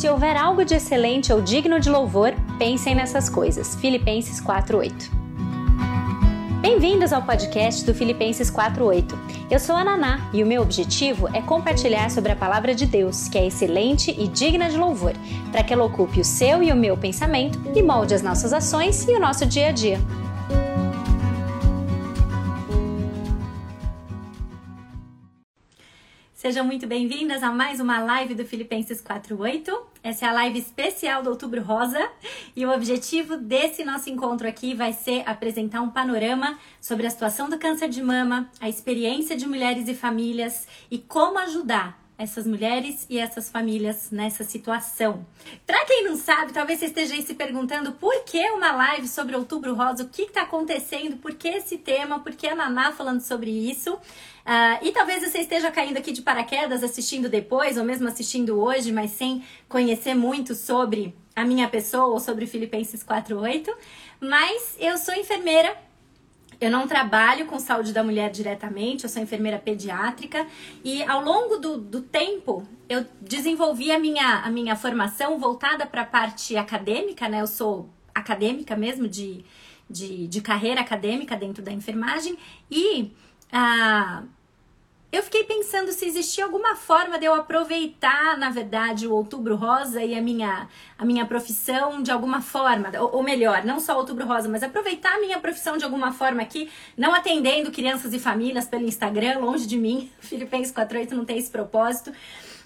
Se houver algo de excelente ou digno de louvor, pensem nessas coisas. Filipenses 4:8. Bem-vindos ao podcast do Filipenses 4:8. Eu sou a Naná e o meu objetivo é compartilhar sobre a palavra de Deus, que é excelente e digna de louvor, para que ela ocupe o seu e o meu pensamento e molde as nossas ações e o nosso dia a dia. Sejam muito bem-vindas a mais uma live do Filipenses 48. Essa é a live especial do Outubro Rosa e o objetivo desse nosso encontro aqui vai ser apresentar um panorama sobre a situação do câncer de mama, a experiência de mulheres e famílias e como ajudar essas mulheres e essas famílias nessa situação. Para quem não sabe, talvez você esteja aí se perguntando por que uma live sobre Outubro Rosa, o que está acontecendo, por que esse tema, por que a Naná falando sobre isso. Uh, e talvez você esteja caindo aqui de paraquedas assistindo depois, ou mesmo assistindo hoje, mas sem conhecer muito sobre a minha pessoa ou sobre Filipenses 4.8. Mas eu sou enfermeira eu não trabalho com saúde da mulher diretamente, eu sou enfermeira pediátrica e ao longo do, do tempo eu desenvolvi a minha, a minha formação voltada para a parte acadêmica, né? Eu sou acadêmica mesmo, de, de, de carreira acadêmica dentro da enfermagem e. Ah, eu fiquei pensando se existia alguma forma de eu aproveitar, na verdade, o Outubro Rosa e a minha, a minha profissão de alguma forma, ou, ou melhor, não só o Outubro Rosa, mas aproveitar a minha profissão de alguma forma aqui, não atendendo crianças e famílias pelo Instagram, longe de mim, Filipenses 48 não tem esse propósito.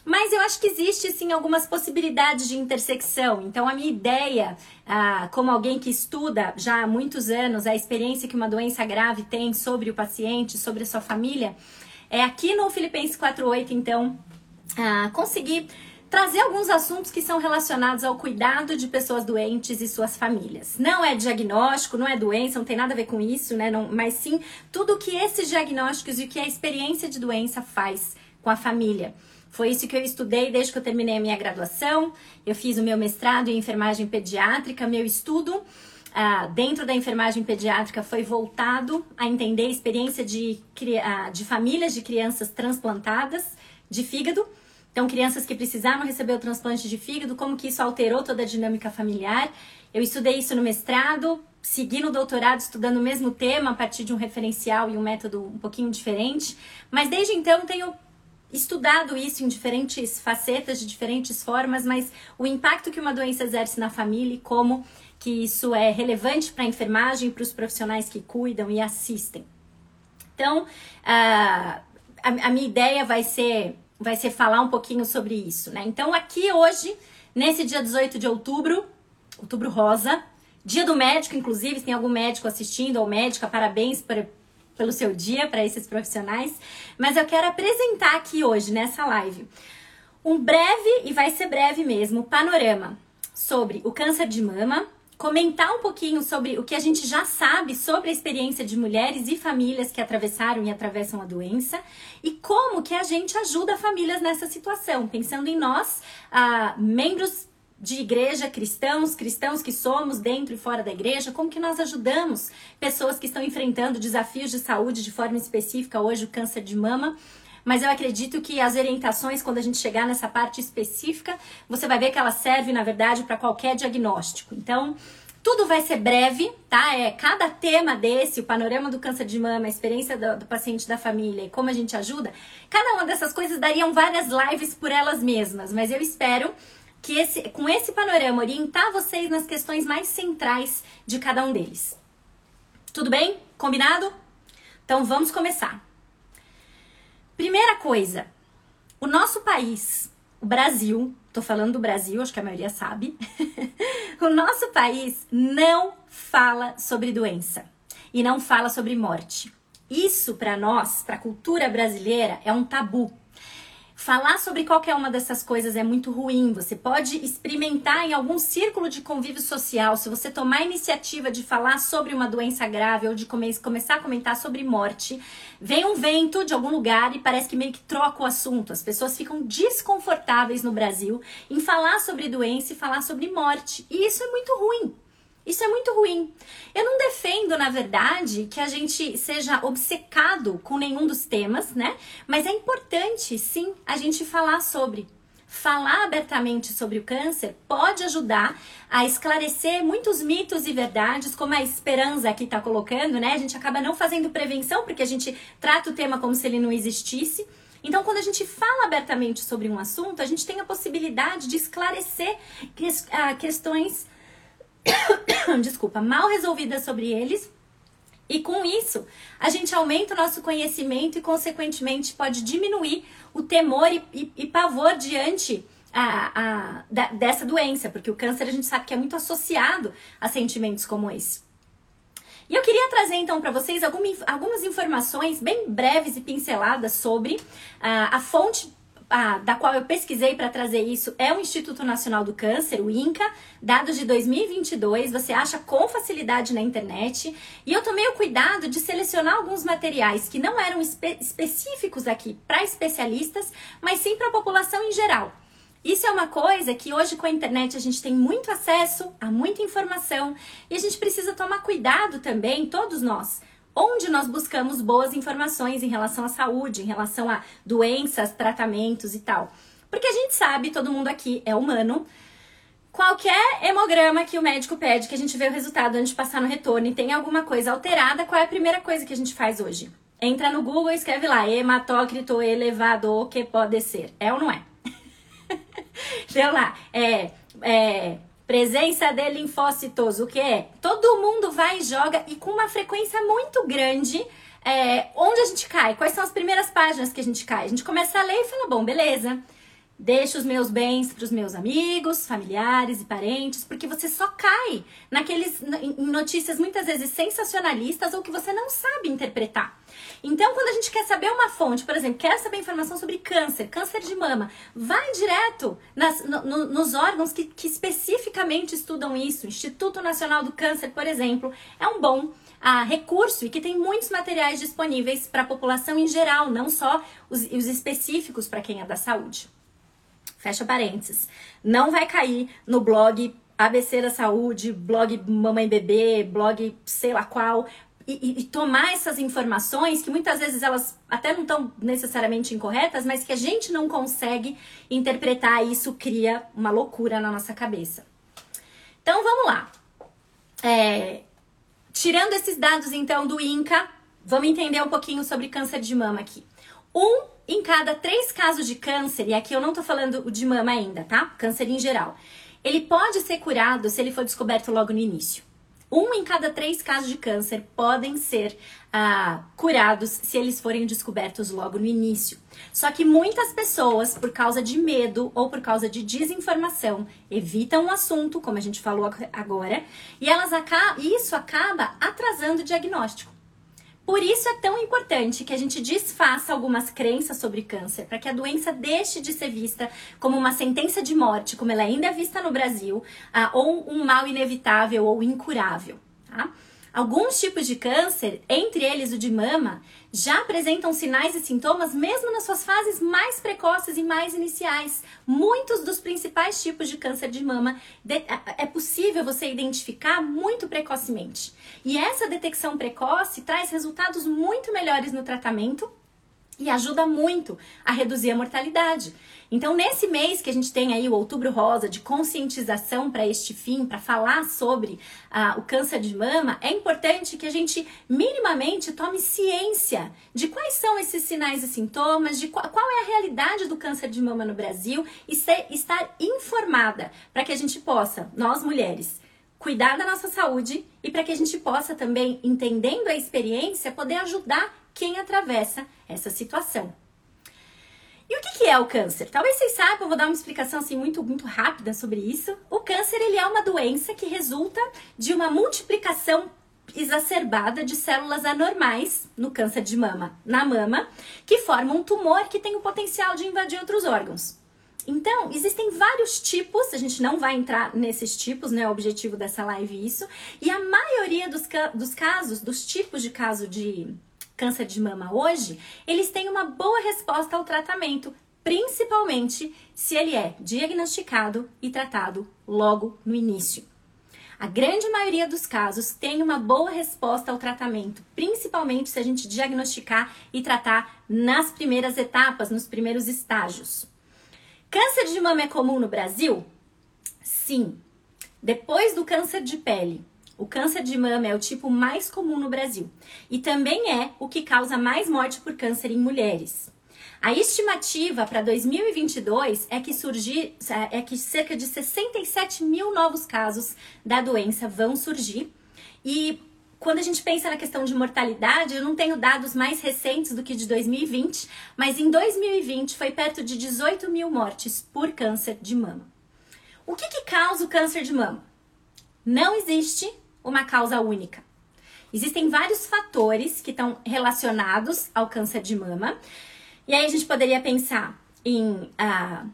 Mas eu acho que existe sim algumas possibilidades de intersecção. Então, a minha ideia, ah, como alguém que estuda já há muitos anos a experiência que uma doença grave tem sobre o paciente, sobre a sua família, é aqui no Filipenses 4.8, então, ah, conseguir trazer alguns assuntos que são relacionados ao cuidado de pessoas doentes e suas famílias. Não é diagnóstico, não é doença, não tem nada a ver com isso, né? Não, mas sim tudo o que esses diagnósticos e o que a experiência de doença faz com a família. Foi isso que eu estudei desde que eu terminei a minha graduação. Eu fiz o meu mestrado em enfermagem pediátrica, meu estudo ah, dentro da enfermagem pediátrica foi voltado a entender a experiência de, ah, de famílias de crianças transplantadas de fígado. Então, crianças que precisaram receber o transplante de fígado, como que isso alterou toda a dinâmica familiar. Eu estudei isso no mestrado, segui no doutorado estudando o mesmo tema a partir de um referencial e um método um pouquinho diferente. Mas desde então tenho estudado isso em diferentes facetas, de diferentes formas, mas o impacto que uma doença exerce na família e como que isso é relevante para a enfermagem, para os profissionais que cuidam e assistem. Então, a, a minha ideia vai ser, vai ser falar um pouquinho sobre isso, né? Então, aqui hoje, nesse dia 18 de outubro, outubro rosa, dia do médico, inclusive, se tem algum médico assistindo ou médica, parabéns por, pelo seu dia para esses profissionais. Mas eu quero apresentar aqui hoje, nessa live, um breve, e vai ser breve mesmo, panorama sobre o câncer de mama, comentar um pouquinho sobre o que a gente já sabe sobre a experiência de mulheres e famílias que atravessaram e atravessam a doença e como que a gente ajuda famílias nessa situação, pensando em nós, ah, membros de igreja, cristãos, cristãos que somos dentro e fora da igreja, como que nós ajudamos pessoas que estão enfrentando desafios de saúde de forma específica, hoje o câncer de mama, mas eu acredito que as orientações, quando a gente chegar nessa parte específica, você vai ver que ela serve, na verdade, para qualquer diagnóstico. Então, tudo vai ser breve, tá? É cada tema desse, o panorama do câncer de mama, a experiência do, do, paciente da família e como a gente ajuda, cada uma dessas coisas dariam várias lives por elas mesmas, mas eu espero que esse, com esse panorama orientar vocês nas questões mais centrais de cada um deles. Tudo bem? Combinado? Então vamos começar. Primeira coisa, o nosso país, o Brasil, tô falando do Brasil, acho que a maioria sabe, o nosso país não fala sobre doença e não fala sobre morte. Isso para nós, para a cultura brasileira, é um tabu. Falar sobre qualquer uma dessas coisas é muito ruim. Você pode experimentar em algum círculo de convívio social. Se você tomar a iniciativa de falar sobre uma doença grave ou de come começar a comentar sobre morte, vem um vento de algum lugar e parece que meio que troca o assunto. As pessoas ficam desconfortáveis no Brasil em falar sobre doença e falar sobre morte. E isso é muito ruim. Isso é muito ruim. Eu não defendo, na verdade, que a gente seja obcecado com nenhum dos temas, né? Mas é importante, sim, a gente falar sobre. falar abertamente sobre o câncer pode ajudar a esclarecer muitos mitos e verdades, como a esperança aqui está colocando, né? A gente acaba não fazendo prevenção porque a gente trata o tema como se ele não existisse. Então, quando a gente fala abertamente sobre um assunto, a gente tem a possibilidade de esclarecer ah, questões, desculpa, mal resolvidas sobre eles e com isso, a gente aumenta o nosso conhecimento e, consequentemente, pode diminuir o temor e, e, e pavor diante a, a, da, dessa doença, porque o câncer a gente sabe que é muito associado a sentimentos como esse. E eu queria trazer então para vocês algumas informações bem breves e pinceladas sobre uh, a fonte da qual eu pesquisei para trazer isso é o Instituto Nacional do Câncer, o INCA, dados de 2022, você acha com facilidade na internet. E eu tomei o cuidado de selecionar alguns materiais que não eram espe específicos aqui para especialistas, mas sim para a população em geral. Isso é uma coisa que hoje com a internet a gente tem muito acesso a muita informação e a gente precisa tomar cuidado também, todos nós, onde nós buscamos boas informações em relação à saúde, em relação a doenças, tratamentos e tal. Porque a gente sabe, todo mundo aqui é humano, qualquer hemograma que o médico pede, que a gente vê o resultado antes de passar no retorno e tem alguma coisa alterada, qual é a primeira coisa que a gente faz hoje? Entra no Google e escreve lá, hematócrito elevado, que pode ser. É ou não é? Deu lá, é, é Presença de linfócitos, o que é? Todo mundo vai e joga e com uma frequência muito grande. É, onde a gente cai? Quais são as primeiras páginas que a gente cai? A gente começa a ler e fala: bom, beleza, deixa os meus bens para os meus amigos, familiares e parentes, porque você só cai naqueles em notícias muitas vezes sensacionalistas ou que você não sabe interpretar. Então, quando a gente quer saber uma fonte, por exemplo, quer saber informação sobre câncer, câncer de mama, vai direto nas, no, no, nos órgãos que, que especificamente estudam isso. Instituto Nacional do Câncer, por exemplo, é um bom ah, recurso e que tem muitos materiais disponíveis para a população em geral, não só os, os específicos para quem é da saúde. Fecha parênteses. Não vai cair no blog ABC da Saúde, blog Mamãe Bebê, blog sei lá qual, e, e, tomar essas informações que muitas vezes elas até não estão necessariamente incorretas, mas que a gente não consegue interpretar e isso cria uma loucura na nossa cabeça. Então vamos lá. É, tirando esses dados então do INCA, vamos entender um pouquinho sobre câncer de mama aqui. Um em cada três casos de câncer, e aqui eu não tô falando de mama ainda, tá? Câncer em geral. Ele pode ser curado se ele for descoberto logo no início. Um em cada três casos de câncer podem ser ah, curados se eles forem descobertos logo no início. Só que muitas pessoas, por causa de medo ou por causa de desinformação, evitam o assunto, como a gente falou agora, e elas isso acaba atrasando o diagnóstico. Por isso é tão importante que a gente desfaça algumas crenças sobre câncer, para que a doença deixe de ser vista como uma sentença de morte, como ela ainda é vista no Brasil, ah, ou um mal inevitável ou incurável. Tá? Alguns tipos de câncer, entre eles o de mama, já apresentam sinais e sintomas mesmo nas suas fases mais precoces e mais iniciais. Muitos dos principais tipos de câncer de mama é possível você identificar muito precocemente. E essa detecção precoce traz resultados muito melhores no tratamento e ajuda muito a reduzir a mortalidade. Então, nesse mês que a gente tem aí o Outubro Rosa de conscientização para este fim, para falar sobre ah, o câncer de mama, é importante que a gente minimamente tome ciência de quais são esses sinais e sintomas, de qual, qual é a realidade do câncer de mama no Brasil e ser, estar informada para que a gente possa, nós mulheres, cuidar da nossa saúde e para que a gente possa também, entendendo a experiência, poder ajudar quem atravessa essa situação. E o que, é o câncer? Talvez vocês saibam, vou dar uma explicação assim muito, muito rápida sobre isso. O câncer ele é uma doença que resulta de uma multiplicação exacerbada de células anormais no câncer de mama, na mama, que formam um tumor que tem o potencial de invadir outros órgãos. Então, existem vários tipos, a gente não vai entrar nesses tipos, né? O objetivo dessa live é isso. E a maioria dos, dos casos, dos tipos de caso de câncer de mama hoje, eles têm uma boa resposta ao tratamento, principalmente se ele é diagnosticado e tratado logo no início. A grande maioria dos casos tem uma boa resposta ao tratamento, principalmente se a gente diagnosticar e tratar nas primeiras etapas, nos primeiros estágios. Câncer de mama é comum no Brasil? Sim. Depois do câncer de pele, o câncer de mama é o tipo mais comum no Brasil e também é o que causa mais morte por câncer em mulheres. A estimativa para 2022 é que surgir, é que cerca de 67 mil novos casos da doença vão surgir. E quando a gente pensa na questão de mortalidade, eu não tenho dados mais recentes do que de 2020, mas em 2020 foi perto de 18 mil mortes por câncer de mama. O que, que causa o câncer de mama? Não existe uma causa única. Existem vários fatores que estão relacionados ao câncer de mama. E aí a gente poderia pensar em ah,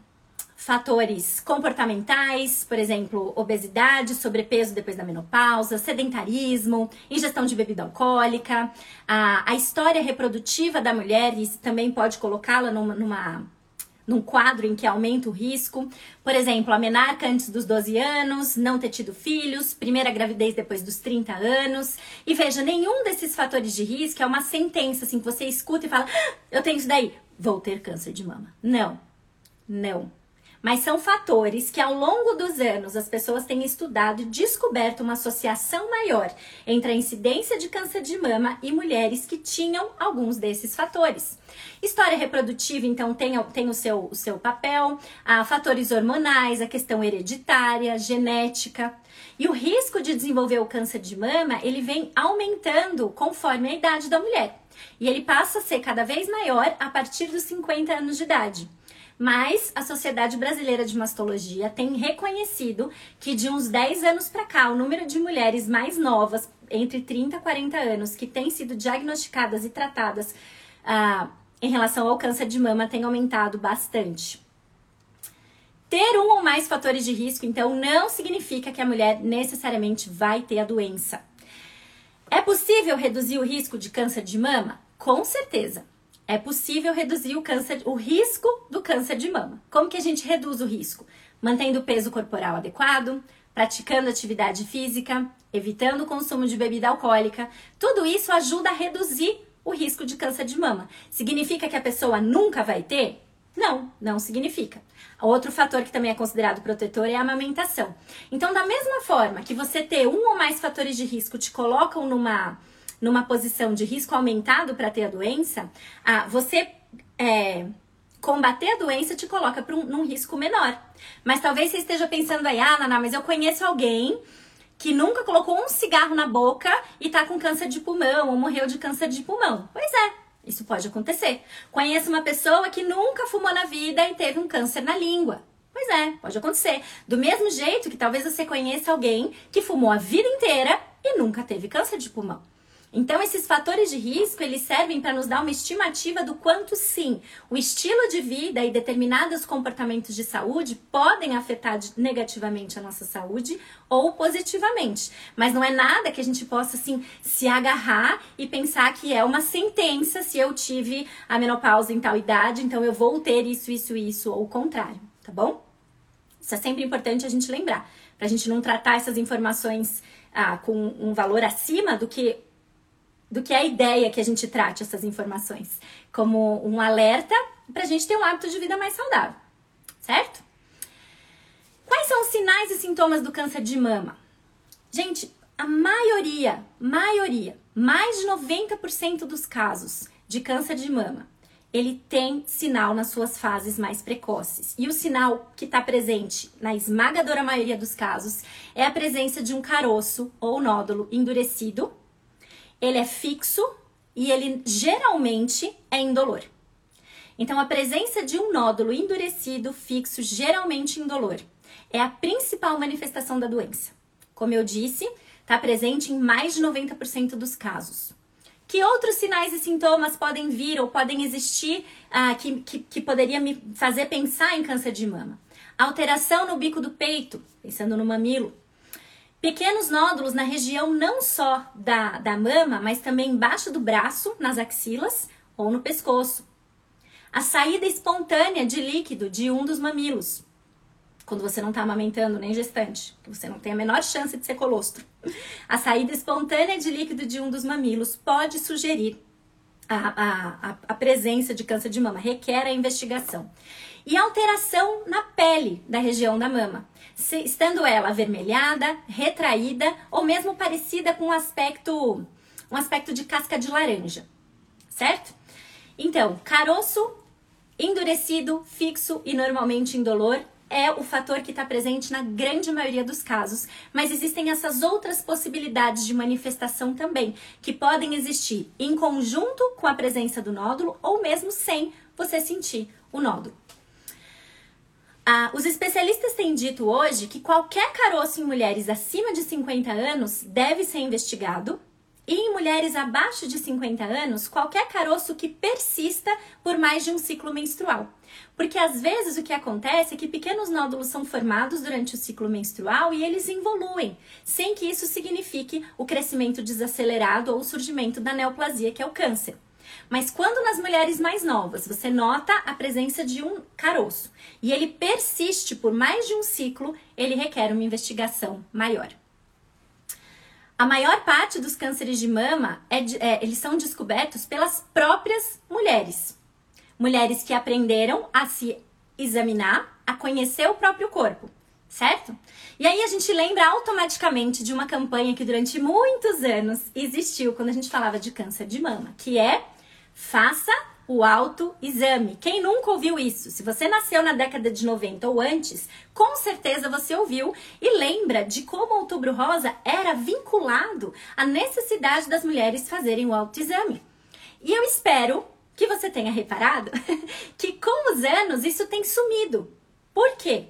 fatores comportamentais, por exemplo, obesidade, sobrepeso depois da menopausa, sedentarismo, ingestão de bebida alcoólica, a, a história reprodutiva da mulher, e também pode colocá-la numa, numa num quadro em que aumenta o risco. Por exemplo, a menarca antes dos 12 anos, não ter tido filhos, primeira gravidez depois dos 30 anos. E veja, nenhum desses fatores de risco é uma sentença assim que você escuta e fala: ah, eu tenho isso daí, vou ter câncer de mama. Não, não. Mas são fatores que ao longo dos anos as pessoas têm estudado e descoberto uma associação maior entre a incidência de câncer de mama e mulheres que tinham alguns desses fatores. História reprodutiva, então, tem, tem o, seu, o seu papel, a fatores hormonais, a questão hereditária, genética. E o risco de desenvolver o câncer de mama, ele vem aumentando conforme a idade da mulher. E ele passa a ser cada vez maior a partir dos 50 anos de idade. Mas a Sociedade Brasileira de Mastologia tem reconhecido que de uns 10 anos para cá, o número de mulheres mais novas, entre 30 e 40 anos, que têm sido diagnosticadas e tratadas ah, em relação ao câncer de mama tem aumentado bastante. Ter um ou mais fatores de risco, então, não significa que a mulher necessariamente vai ter a doença. É possível reduzir o risco de câncer de mama? Com certeza é possível reduzir o câncer, o risco do câncer de mama. Como que a gente reduz o risco? Mantendo o peso corporal adequado, praticando atividade física, evitando o consumo de bebida alcoólica. Tudo isso ajuda a reduzir o risco de câncer de mama. Significa que a pessoa nunca vai ter? Não, não significa. Outro fator que também é considerado protetor é a amamentação. Então, da mesma forma que você ter um ou mais fatores de risco te colocam numa numa posição de risco aumentado para ter a doença, ah, você é, combater a doença te coloca um, num risco menor. Mas talvez você esteja pensando aí, ah, Naná, mas eu conheço alguém que nunca colocou um cigarro na boca e tá com câncer de pulmão ou morreu de câncer de pulmão. Pois é, isso pode acontecer. Conheço uma pessoa que nunca fumou na vida e teve um câncer na língua. Pois é, pode acontecer. Do mesmo jeito que talvez você conheça alguém que fumou a vida inteira e nunca teve câncer de pulmão. Então, esses fatores de risco, eles servem para nos dar uma estimativa do quanto sim, o estilo de vida e determinados comportamentos de saúde podem afetar negativamente a nossa saúde ou positivamente. Mas não é nada que a gente possa assim se agarrar e pensar que é uma sentença se eu tive a menopausa em tal idade, então eu vou ter isso, isso, isso ou o contrário, tá bom? Isso é sempre importante a gente lembrar, para a gente não tratar essas informações ah, com um valor acima do que do que a ideia que a gente trate essas informações como um alerta para a gente ter um hábito de vida mais saudável, certo? Quais são os sinais e sintomas do câncer de mama? Gente, a maioria, maioria, mais de 90% dos casos de câncer de mama, ele tem sinal nas suas fases mais precoces. E o sinal que está presente na esmagadora maioria dos casos é a presença de um caroço ou nódulo endurecido ele é fixo e ele geralmente é indolor. Então, a presença de um nódulo endurecido, fixo, geralmente indolor, é a principal manifestação da doença. Como eu disse, está presente em mais de 90% dos casos. Que outros sinais e sintomas podem vir ou podem existir ah, que, que, que poderia me fazer pensar em câncer de mama? Alteração no bico do peito, pensando no mamilo, Pequenos nódulos na região não só da, da mama, mas também embaixo do braço, nas axilas ou no pescoço. A saída espontânea de líquido de um dos mamilos, quando você não está amamentando nem gestante, que você não tem a menor chance de ser colostro. A saída espontânea de líquido de um dos mamilos pode sugerir a, a, a, presença de câncer de mama, requer a investigação. e alteração na pele da região da mama, estando ela avermelhada, retraída ou mesmo parecida com um aspecto, um aspecto de casca de laranja, certo? Então, caroço endurecido, fixo e normalmente indolor é o fator que está presente na grande maioria dos casos, mas existem essas outras possibilidades de manifestação também, que podem existir em conjunto com a presença do nódulo ou mesmo sem você sentir o nódulo. Ah, os especialistas têm dito hoje que qualquer caroço em mulheres acima de 50 anos deve ser investigado e em mulheres abaixo de 50 anos, qualquer caroço que persista por mais de um ciclo menstrual. Porque às vezes o que acontece é que pequenos nódulos são formados durante o ciclo menstrual e eles evoluem, sem que isso signifique o crescimento desacelerado ou o surgimento da neoplasia, que é o câncer. Mas quando nas mulheres mais novas você nota a presença de um caroço e ele persiste por mais de um ciclo, ele requer uma investigação maior. A maior parte dos cânceres de mama é, é, eles são descobertos pelas próprias mulheres. Mulheres que aprenderam a se examinar, a conhecer o próprio corpo, certo? E aí a gente lembra automaticamente de uma campanha que durante muitos anos existiu quando a gente falava de câncer de mama, que é faça o autoexame. Quem nunca ouviu isso? Se você nasceu na década de 90 ou antes, com certeza você ouviu e lembra de como o Outubro Rosa era vinculado à necessidade das mulheres fazerem o autoexame. E eu espero que você tenha reparado que com os anos isso tem sumido. Por quê?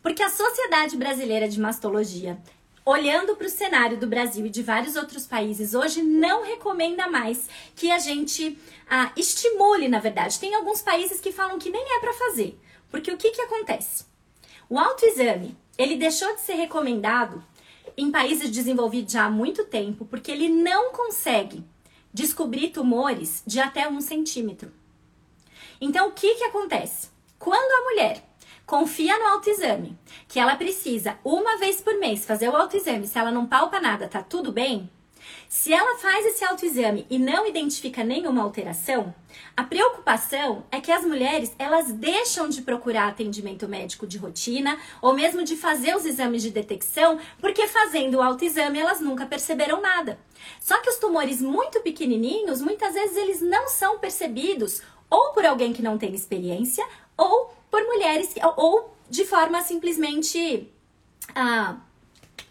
Porque a Sociedade Brasileira de Mastologia olhando para o cenário do Brasil e de vários outros países hoje, não recomenda mais que a gente ah, estimule, na verdade. Tem alguns países que falam que nem é para fazer. Porque o que, que acontece? O autoexame, ele deixou de ser recomendado em países desenvolvidos já há muito tempo, porque ele não consegue descobrir tumores de até um centímetro. Então, o que, que acontece? Quando a mulher confia no autoexame, que ela precisa uma vez por mês fazer o autoexame, se ela não palpa nada, tá tudo bem? Se ela faz esse autoexame e não identifica nenhuma alteração, a preocupação é que as mulheres elas deixam de procurar atendimento médico de rotina ou mesmo de fazer os exames de detecção, porque fazendo o autoexame elas nunca perceberam nada. Só que os tumores muito pequenininhos, muitas vezes eles não são percebidos ou por alguém que não tem experiência ou por mulheres ou de forma simplesmente ah,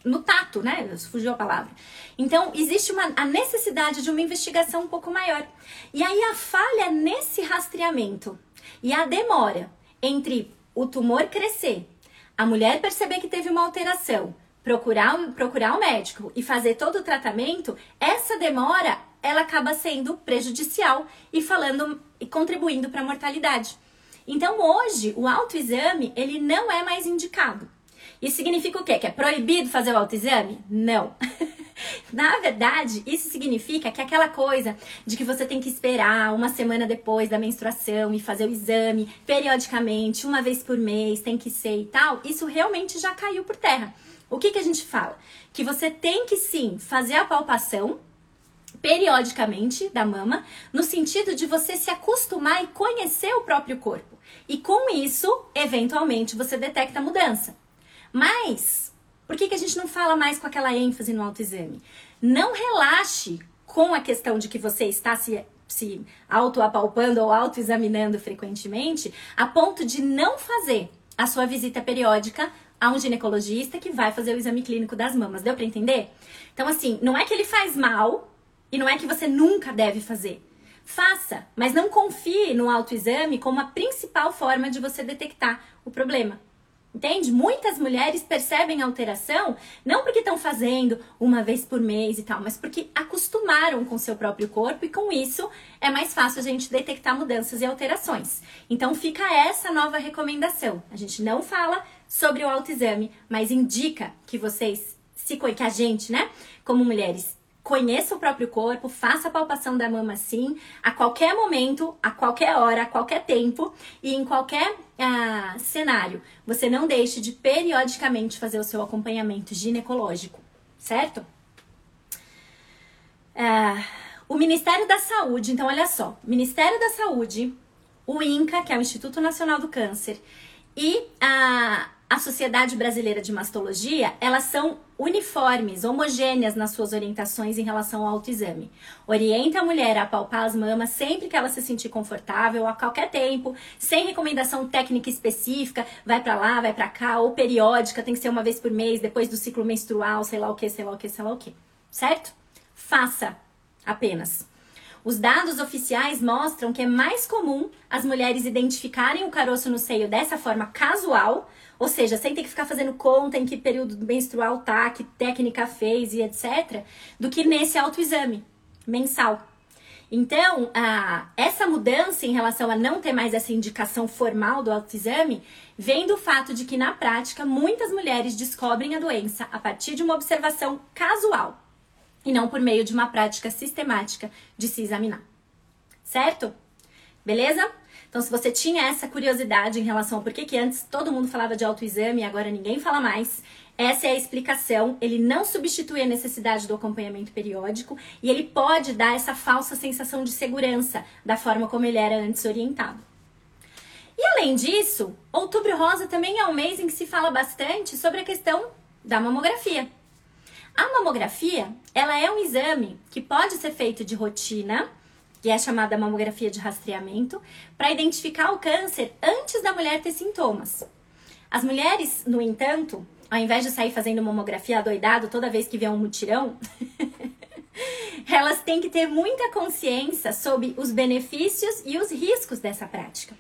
no tato, né? Fugiu a palavra. Então, existe uma, a necessidade de uma investigação um pouco maior. E aí, a falha nesse rastreamento e a demora entre o tumor crescer, a mulher perceber que teve uma alteração, procurar, procurar o médico e fazer todo o tratamento, essa demora ela acaba sendo prejudicial e falando e contribuindo para a mortalidade. Então hoje o autoexame ele não é mais indicado. Isso significa o quê? Que é proibido fazer o autoexame? Não. Na verdade, isso significa que aquela coisa de que você tem que esperar uma semana depois da menstruação e fazer o exame periodicamente, uma vez por mês, tem que ser e tal, isso realmente já caiu por terra. O que, que a gente fala? Que você tem que sim fazer a palpação periodicamente da mama, no sentido de você se acostumar e conhecer o próprio corpo. E com isso, eventualmente, você detecta a mudança. Mas, por que, que a gente não fala mais com aquela ênfase no autoexame? Não relaxe com a questão de que você está se, se autoapalpando ou autoexaminando frequentemente, a ponto de não fazer a sua visita periódica a um ginecologista que vai fazer o exame clínico das mamas. Deu para entender? Então, assim, não é que ele faz mal e não é que você nunca deve fazer. Faça, mas não confie no autoexame como a principal forma de você detectar o problema. Entende? Muitas mulheres percebem alteração não porque estão fazendo uma vez por mês e tal, mas porque acostumaram com seu próprio corpo e com isso é mais fácil a gente detectar mudanças e alterações. Então fica essa nova recomendação. A gente não fala sobre o autoexame, mas indica que vocês se que a gente, né, como mulheres conheça o próprio corpo, faça a palpação da mama sim, a qualquer momento, a qualquer hora, a qualquer tempo e em qualquer ah, cenário. Você não deixe de periodicamente fazer o seu acompanhamento ginecológico, certo? Ah, o Ministério da Saúde, então olha só, Ministério da Saúde o INCA, que é o Instituto Nacional do Câncer, e a, a Sociedade Brasileira de Mastologia, elas são uniformes, homogêneas nas suas orientações em relação ao autoexame. Orienta a mulher a palpar as mamas sempre que ela se sentir confortável, a qualquer tempo, sem recomendação técnica específica, vai para lá, vai para cá, ou periódica, tem que ser uma vez por mês, depois do ciclo menstrual, sei lá o que, sei lá o que, sei lá o que. Certo? Faça apenas. Os dados oficiais mostram que é mais comum as mulheres identificarem o caroço no seio dessa forma casual, ou seja, sem ter que ficar fazendo conta em que período menstrual tá, que técnica fez e etc., do que nesse autoexame mensal. Então, a, essa mudança em relação a não ter mais essa indicação formal do autoexame vem do fato de que, na prática, muitas mulheres descobrem a doença a partir de uma observação casual e não por meio de uma prática sistemática de se examinar. Certo? Beleza? Então, se você tinha essa curiosidade em relação ao porquê que antes todo mundo falava de autoexame e agora ninguém fala mais, essa é a explicação. Ele não substitui a necessidade do acompanhamento periódico e ele pode dar essa falsa sensação de segurança da forma como ele era antes orientado. E além disso, Outubro Rosa também é um mês em que se fala bastante sobre a questão da mamografia. A mamografia, ela é um exame que pode ser feito de rotina, que é chamada mamografia de rastreamento, para identificar o câncer antes da mulher ter sintomas. As mulheres, no entanto, ao invés de sair fazendo mamografia adoidado toda vez que vê um mutirão, elas têm que ter muita consciência sobre os benefícios e os riscos dessa prática.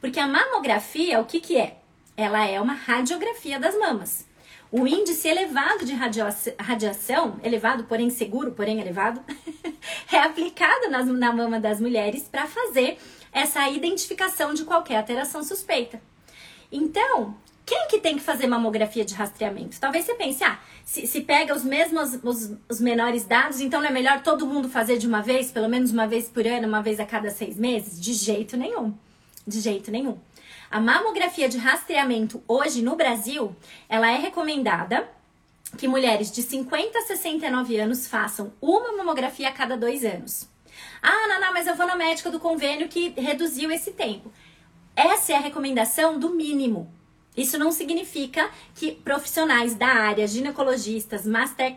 Porque a mamografia, o que, que é? Ela é uma radiografia das mamas. O índice elevado de radiação, elevado, porém seguro, porém elevado, é aplicado nas, na mama das mulheres para fazer essa identificação de qualquer alteração suspeita. Então, quem que tem que fazer mamografia de rastreamento? Talvez você pense, ah, se, se pega os mesmos, os, os, menores dados, então não é melhor todo mundo fazer de uma vez, pelo menos uma vez por ano, uma vez a cada seis meses? De jeito nenhum. De jeito nenhum. A mamografia de rastreamento hoje no Brasil, ela é recomendada que mulheres de 50 a 69 anos façam uma mamografia a cada dois anos. Ah, Naná, mas eu vou na médica do convênio que reduziu esse tempo. Essa é a recomendação do mínimo. Isso não significa que profissionais da área, ginecologistas, master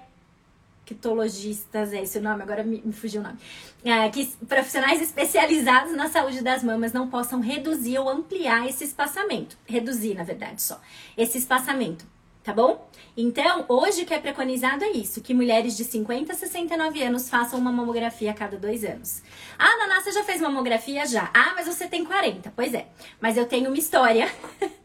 proctologistas, é esse o nome, agora me, me fugiu o nome, é, que profissionais especializados na saúde das mamas não possam reduzir ou ampliar esse espaçamento. Reduzir, na verdade, só. Esse espaçamento, tá bom? Então, hoje o que é preconizado é isso, que mulheres de 50 a 69 anos façam uma mamografia a cada dois anos. Ah, Naná, você já fez mamografia? Já. Ah, mas você tem 40. Pois é, mas eu tenho uma história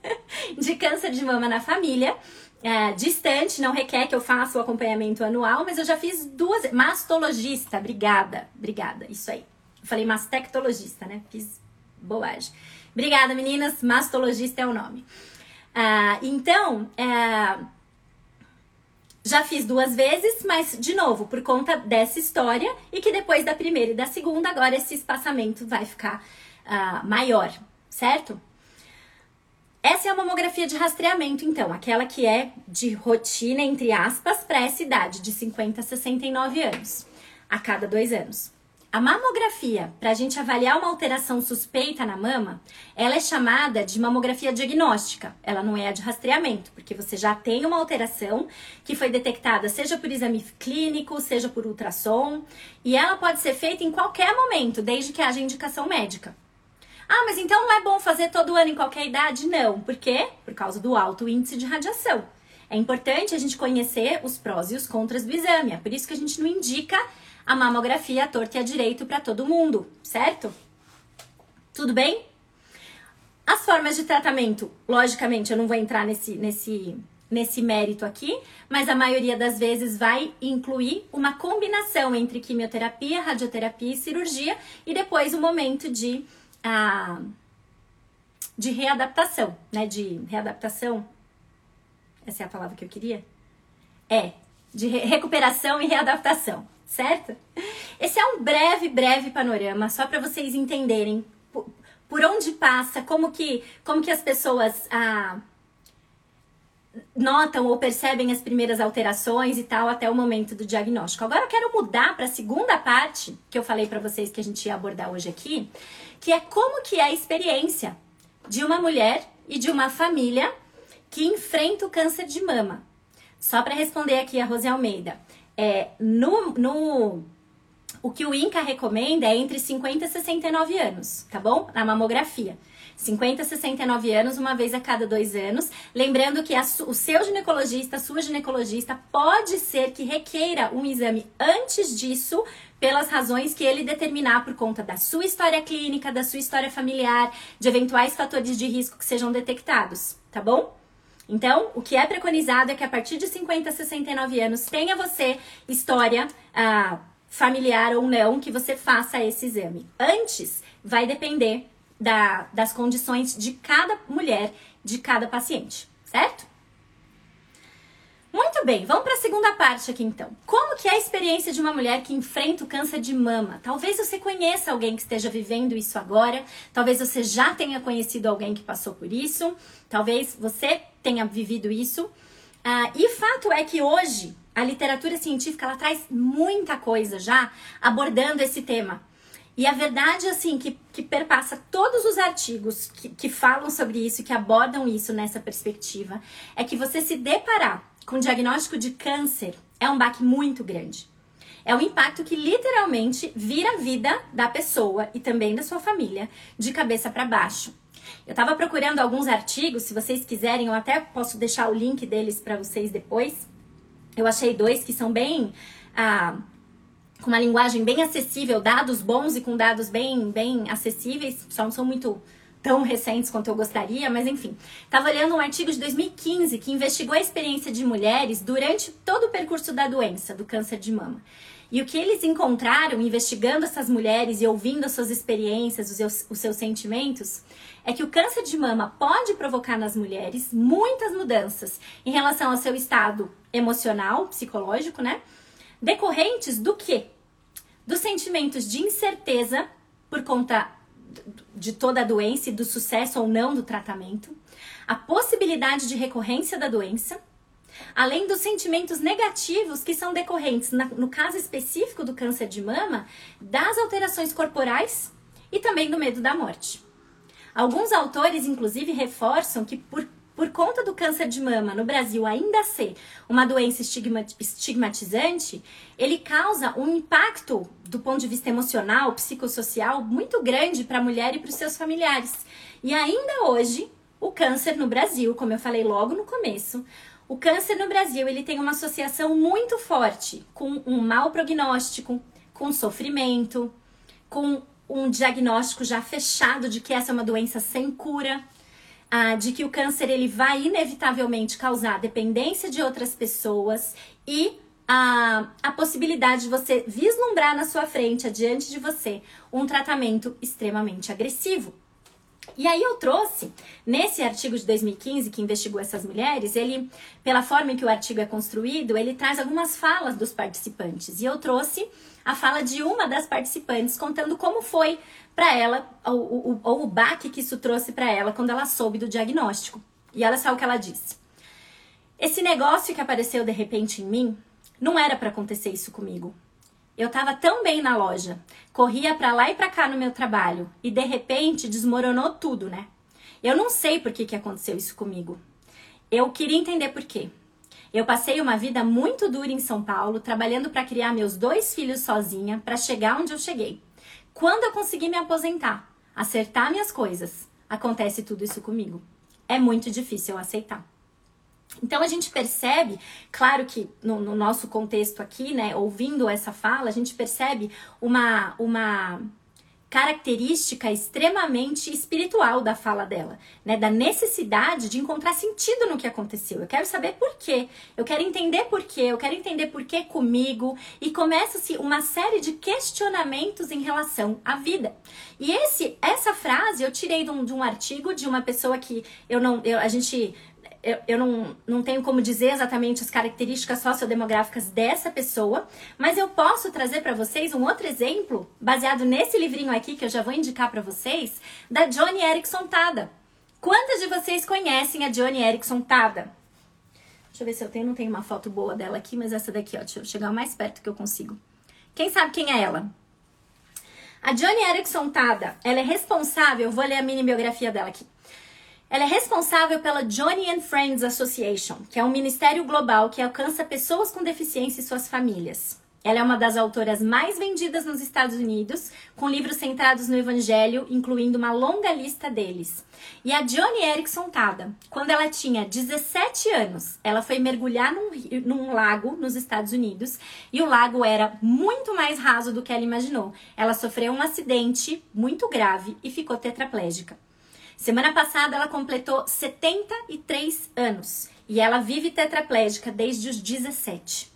de câncer de mama na família é, distante, não requer que eu faça o acompanhamento anual, mas eu já fiz duas. Mastologista, obrigada, obrigada, isso aí. Eu falei mastectologista, né? Fiz bobagem. Obrigada, meninas, mastologista é o nome. Ah, então, é, já fiz duas vezes, mas de novo, por conta dessa história e que depois da primeira e da segunda, agora esse espaçamento vai ficar ah, maior, certo? Essa é a mamografia de rastreamento, então, aquela que é de rotina, entre aspas, para essa idade, de 50 a 69 anos, a cada dois anos. A mamografia, para a gente avaliar uma alteração suspeita na mama, ela é chamada de mamografia diagnóstica. Ela não é a de rastreamento, porque você já tem uma alteração que foi detectada, seja por exame clínico, seja por ultrassom, e ela pode ser feita em qualquer momento, desde que haja indicação médica. Ah, mas então não é bom fazer todo ano em qualquer idade? Não. Por quê? Por causa do alto índice de radiação. É importante a gente conhecer os prós e os contras do exame. É por isso que a gente não indica a mamografia à torta e à direito para todo mundo, certo? Tudo bem? As formas de tratamento, logicamente, eu não vou entrar nesse, nesse, nesse mérito aqui, mas a maioria das vezes vai incluir uma combinação entre quimioterapia, radioterapia e cirurgia, e depois o momento de a, de readaptação, né? De readaptação. Essa é a palavra que eu queria? É, de re recuperação e readaptação, certo? Esse é um breve, breve panorama, só para vocês entenderem por, por, onde passa, como que, como que as pessoas ah, notam ou percebem as primeiras alterações e tal até o momento do diagnóstico. Agora eu quero mudar para a segunda parte que eu falei para vocês que a gente ia abordar hoje aqui, que é como que é a experiência de uma mulher e de uma família que enfrenta o câncer de mama. Só para responder aqui a Rose Almeida, é, no, no o que o INCA recomenda é entre 50 e 69 anos, tá bom? Na mamografia. 50 a 69 anos, uma vez a cada dois anos. Lembrando que a, o seu ginecologista, a sua ginecologista, pode ser que requeira um exame antes disso, pelas razões que ele determinar por conta da sua história clínica, da sua história familiar, de eventuais fatores de risco que sejam detectados, tá bom? Então, o que é preconizado é que a partir de 50 a 69 anos tenha você história ah, familiar ou não que você faça esse exame. Antes, vai depender da, das condições de cada mulher, de cada paciente, certo? Muito bem, vamos para a segunda parte aqui então. Como que é a experiência de uma mulher que enfrenta o câncer de mama? Talvez você conheça alguém que esteja vivendo isso agora, talvez você já tenha conhecido alguém que passou por isso, talvez você tenha vivido isso. Ah, e fato é que hoje a literatura científica ela traz muita coisa já abordando esse tema. E a verdade, assim, que, que perpassa todos os artigos que, que falam sobre isso, que abordam isso nessa perspectiva, é que você se deparar com diagnóstico de câncer é um baque muito grande. É um impacto que literalmente vira a vida da pessoa e também da sua família de cabeça para baixo. Eu estava procurando alguns artigos, se vocês quiserem, eu até posso deixar o link deles para vocês depois. Eu achei dois que são bem ah, com uma linguagem bem acessível, dados bons e com dados bem, bem acessíveis, só não são muito tão recentes quanto eu gostaria, mas enfim. Estava olhando um artigo de 2015 que investigou a experiência de mulheres durante todo o percurso da doença, do câncer de mama. E o que eles encontraram investigando essas mulheres e ouvindo as suas experiências, os seus, os seus sentimentos, é que o câncer de mama pode provocar nas mulheres muitas mudanças em relação ao seu estado emocional, psicológico, né? Decorrentes do quê? dos sentimentos de incerteza por conta de toda a doença e do sucesso ou não do tratamento, a possibilidade de recorrência da doença, além dos sentimentos negativos que são decorrentes, no caso específico do câncer de mama, das alterações corporais e também do medo da morte. Alguns autores, inclusive, reforçam que por por conta do câncer de mama no Brasil ainda ser uma doença estigmatizante, ele causa um impacto do ponto de vista emocional, psicossocial, muito grande para a mulher e para os seus familiares. E ainda hoje, o câncer no Brasil, como eu falei logo no começo, o câncer no Brasil ele tem uma associação muito forte com um mau prognóstico, com sofrimento, com um diagnóstico já fechado de que essa é uma doença sem cura ah, de que o câncer ele vai inevitavelmente causar dependência de outras pessoas e a, a possibilidade de você vislumbrar na sua frente, adiante de você, um tratamento extremamente agressivo. E aí eu trouxe, nesse artigo de 2015 que investigou essas mulheres, ele, pela forma em que o artigo é construído, ele traz algumas falas dos participantes. E eu trouxe a fala de uma das participantes contando como foi para ela, ou, o, o baque que isso trouxe para ela quando ela soube do diagnóstico. E olha só o que ela disse. Esse negócio que apareceu de repente em mim, não era para acontecer isso comigo. Eu estava tão bem na loja, corria para lá e para cá no meu trabalho e de repente desmoronou tudo, né? Eu não sei por que, que aconteceu isso comigo. Eu queria entender por quê. Eu passei uma vida muito dura em São Paulo, trabalhando para criar meus dois filhos sozinha, para chegar onde eu cheguei. Quando eu consegui me aposentar, acertar minhas coisas, acontece tudo isso comigo. É muito difícil eu aceitar. Então a gente percebe, claro que no, no, nosso contexto aqui, né, ouvindo essa fala, a gente percebe uma, uma característica extremamente espiritual da fala dela, né? Da necessidade de encontrar sentido no que aconteceu. Eu quero saber por quê, eu quero entender por quê, eu quero entender por que comigo e começa-se uma série de questionamentos em relação à vida. E esse, essa frase eu tirei de um, de um artigo de uma pessoa que eu não, eu, a gente eu, eu não, não tenho como dizer exatamente as características sociodemográficas dessa pessoa, mas eu posso trazer para vocês um outro exemplo, baseado nesse livrinho aqui que eu já vou indicar para vocês, da Johnny Erickson Tada. Quantas de vocês conhecem a Johnny Erickson Tada? Deixa eu ver se eu tenho, não tenho uma foto boa dela aqui, mas essa daqui, ó, deixa eu chegar o mais perto que eu consigo. Quem sabe quem é ela? A Johnny Erickson Tada, ela é responsável, vou ler a mini biografia dela aqui. Ela é responsável pela Johnny and Friends Association, que é um ministério global que alcança pessoas com deficiência e suas famílias. Ela é uma das autoras mais vendidas nos Estados Unidos, com livros centrados no Evangelho, incluindo uma longa lista deles. E a Johnny Erickson Tada, quando ela tinha 17 anos, ela foi mergulhar num, num, lago nos Estados Unidos e o lago era muito mais raso do que ela imaginou. Ela sofreu um acidente muito grave e ficou tetraplégica. Semana passada ela completou 73 anos e ela vive tetraplégica desde os 17.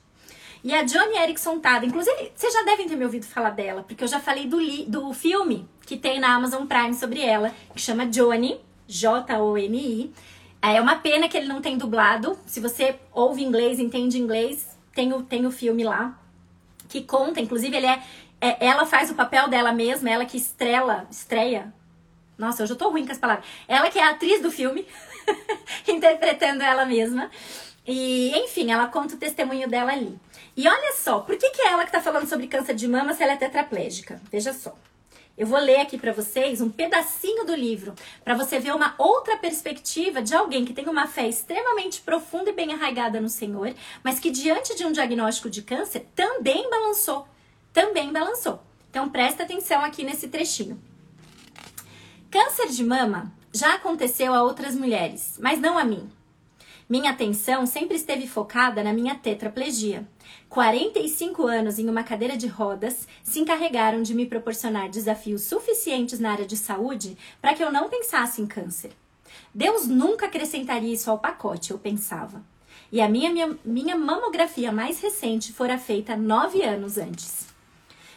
E a Johnny Erickson Tada, inclusive, vocês já devem ter me ouvido falar dela, porque eu já falei do, do filme que tem na Amazon Prime sobre ela, que chama Johnny, J-O-N-I. É uma pena que ele não tem dublado. Se você ouve inglês, entende inglês, tem o, tem o filme lá que conta. Inclusive, ele é, é ela faz o papel dela mesma, ela que estrela, estreia. Nossa, eu já tô ruim com as palavras. Ela que é a atriz do filme, interpretando ela mesma. E, enfim, ela conta o testemunho dela ali. E olha só, por que, que é ela que está falando sobre câncer de mama se ela é tetraplégica? Veja só. Eu vou ler aqui para vocês um pedacinho do livro, para você ver uma outra perspectiva de alguém que tem uma fé extremamente profunda e bem arraigada no Senhor, mas que diante de um diagnóstico de câncer também balançou. Também balançou. Então presta atenção aqui nesse trechinho. Câncer de mama já aconteceu a outras mulheres, mas não a mim. Minha atenção sempre esteve focada na minha tetraplegia. 45 anos em uma cadeira de rodas se encarregaram de me proporcionar desafios suficientes na área de saúde para que eu não pensasse em câncer. Deus nunca acrescentaria isso ao pacote, eu pensava. E a minha, minha, minha mamografia mais recente fora feita nove anos antes.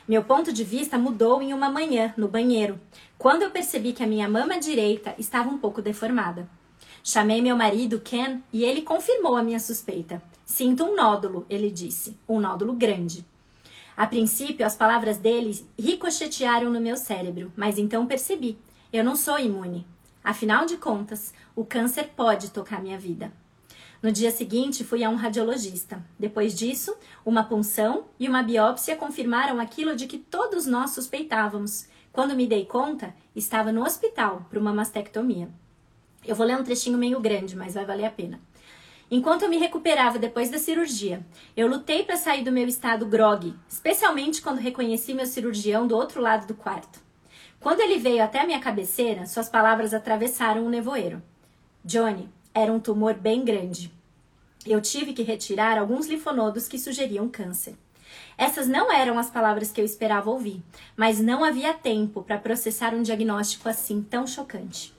Meu ponto de vista mudou em uma manhã, no banheiro, quando eu percebi que a minha mama direita estava um pouco deformada. Chamei meu marido, Ken, e ele confirmou a minha suspeita. Sinto um nódulo, ele disse, um nódulo grande. A princípio, as palavras dele ricochetearam no meu cérebro, mas então percebi: eu não sou imune. Afinal de contas, o câncer pode tocar minha vida. No dia seguinte, fui a um radiologista. Depois disso, uma punção e uma biópsia confirmaram aquilo de que todos nós suspeitávamos. Quando me dei conta, estava no hospital para uma mastectomia. Eu vou ler um trechinho meio grande, mas vai valer a pena. Enquanto eu me recuperava depois da cirurgia, eu lutei para sair do meu estado grog, especialmente quando reconheci meu cirurgião do outro lado do quarto. Quando ele veio até a minha cabeceira, suas palavras atravessaram o nevoeiro. Johnny, era um tumor bem grande. Eu tive que retirar alguns linfonodos que sugeriam câncer. Essas não eram as palavras que eu esperava ouvir, mas não havia tempo para processar um diagnóstico assim tão chocante.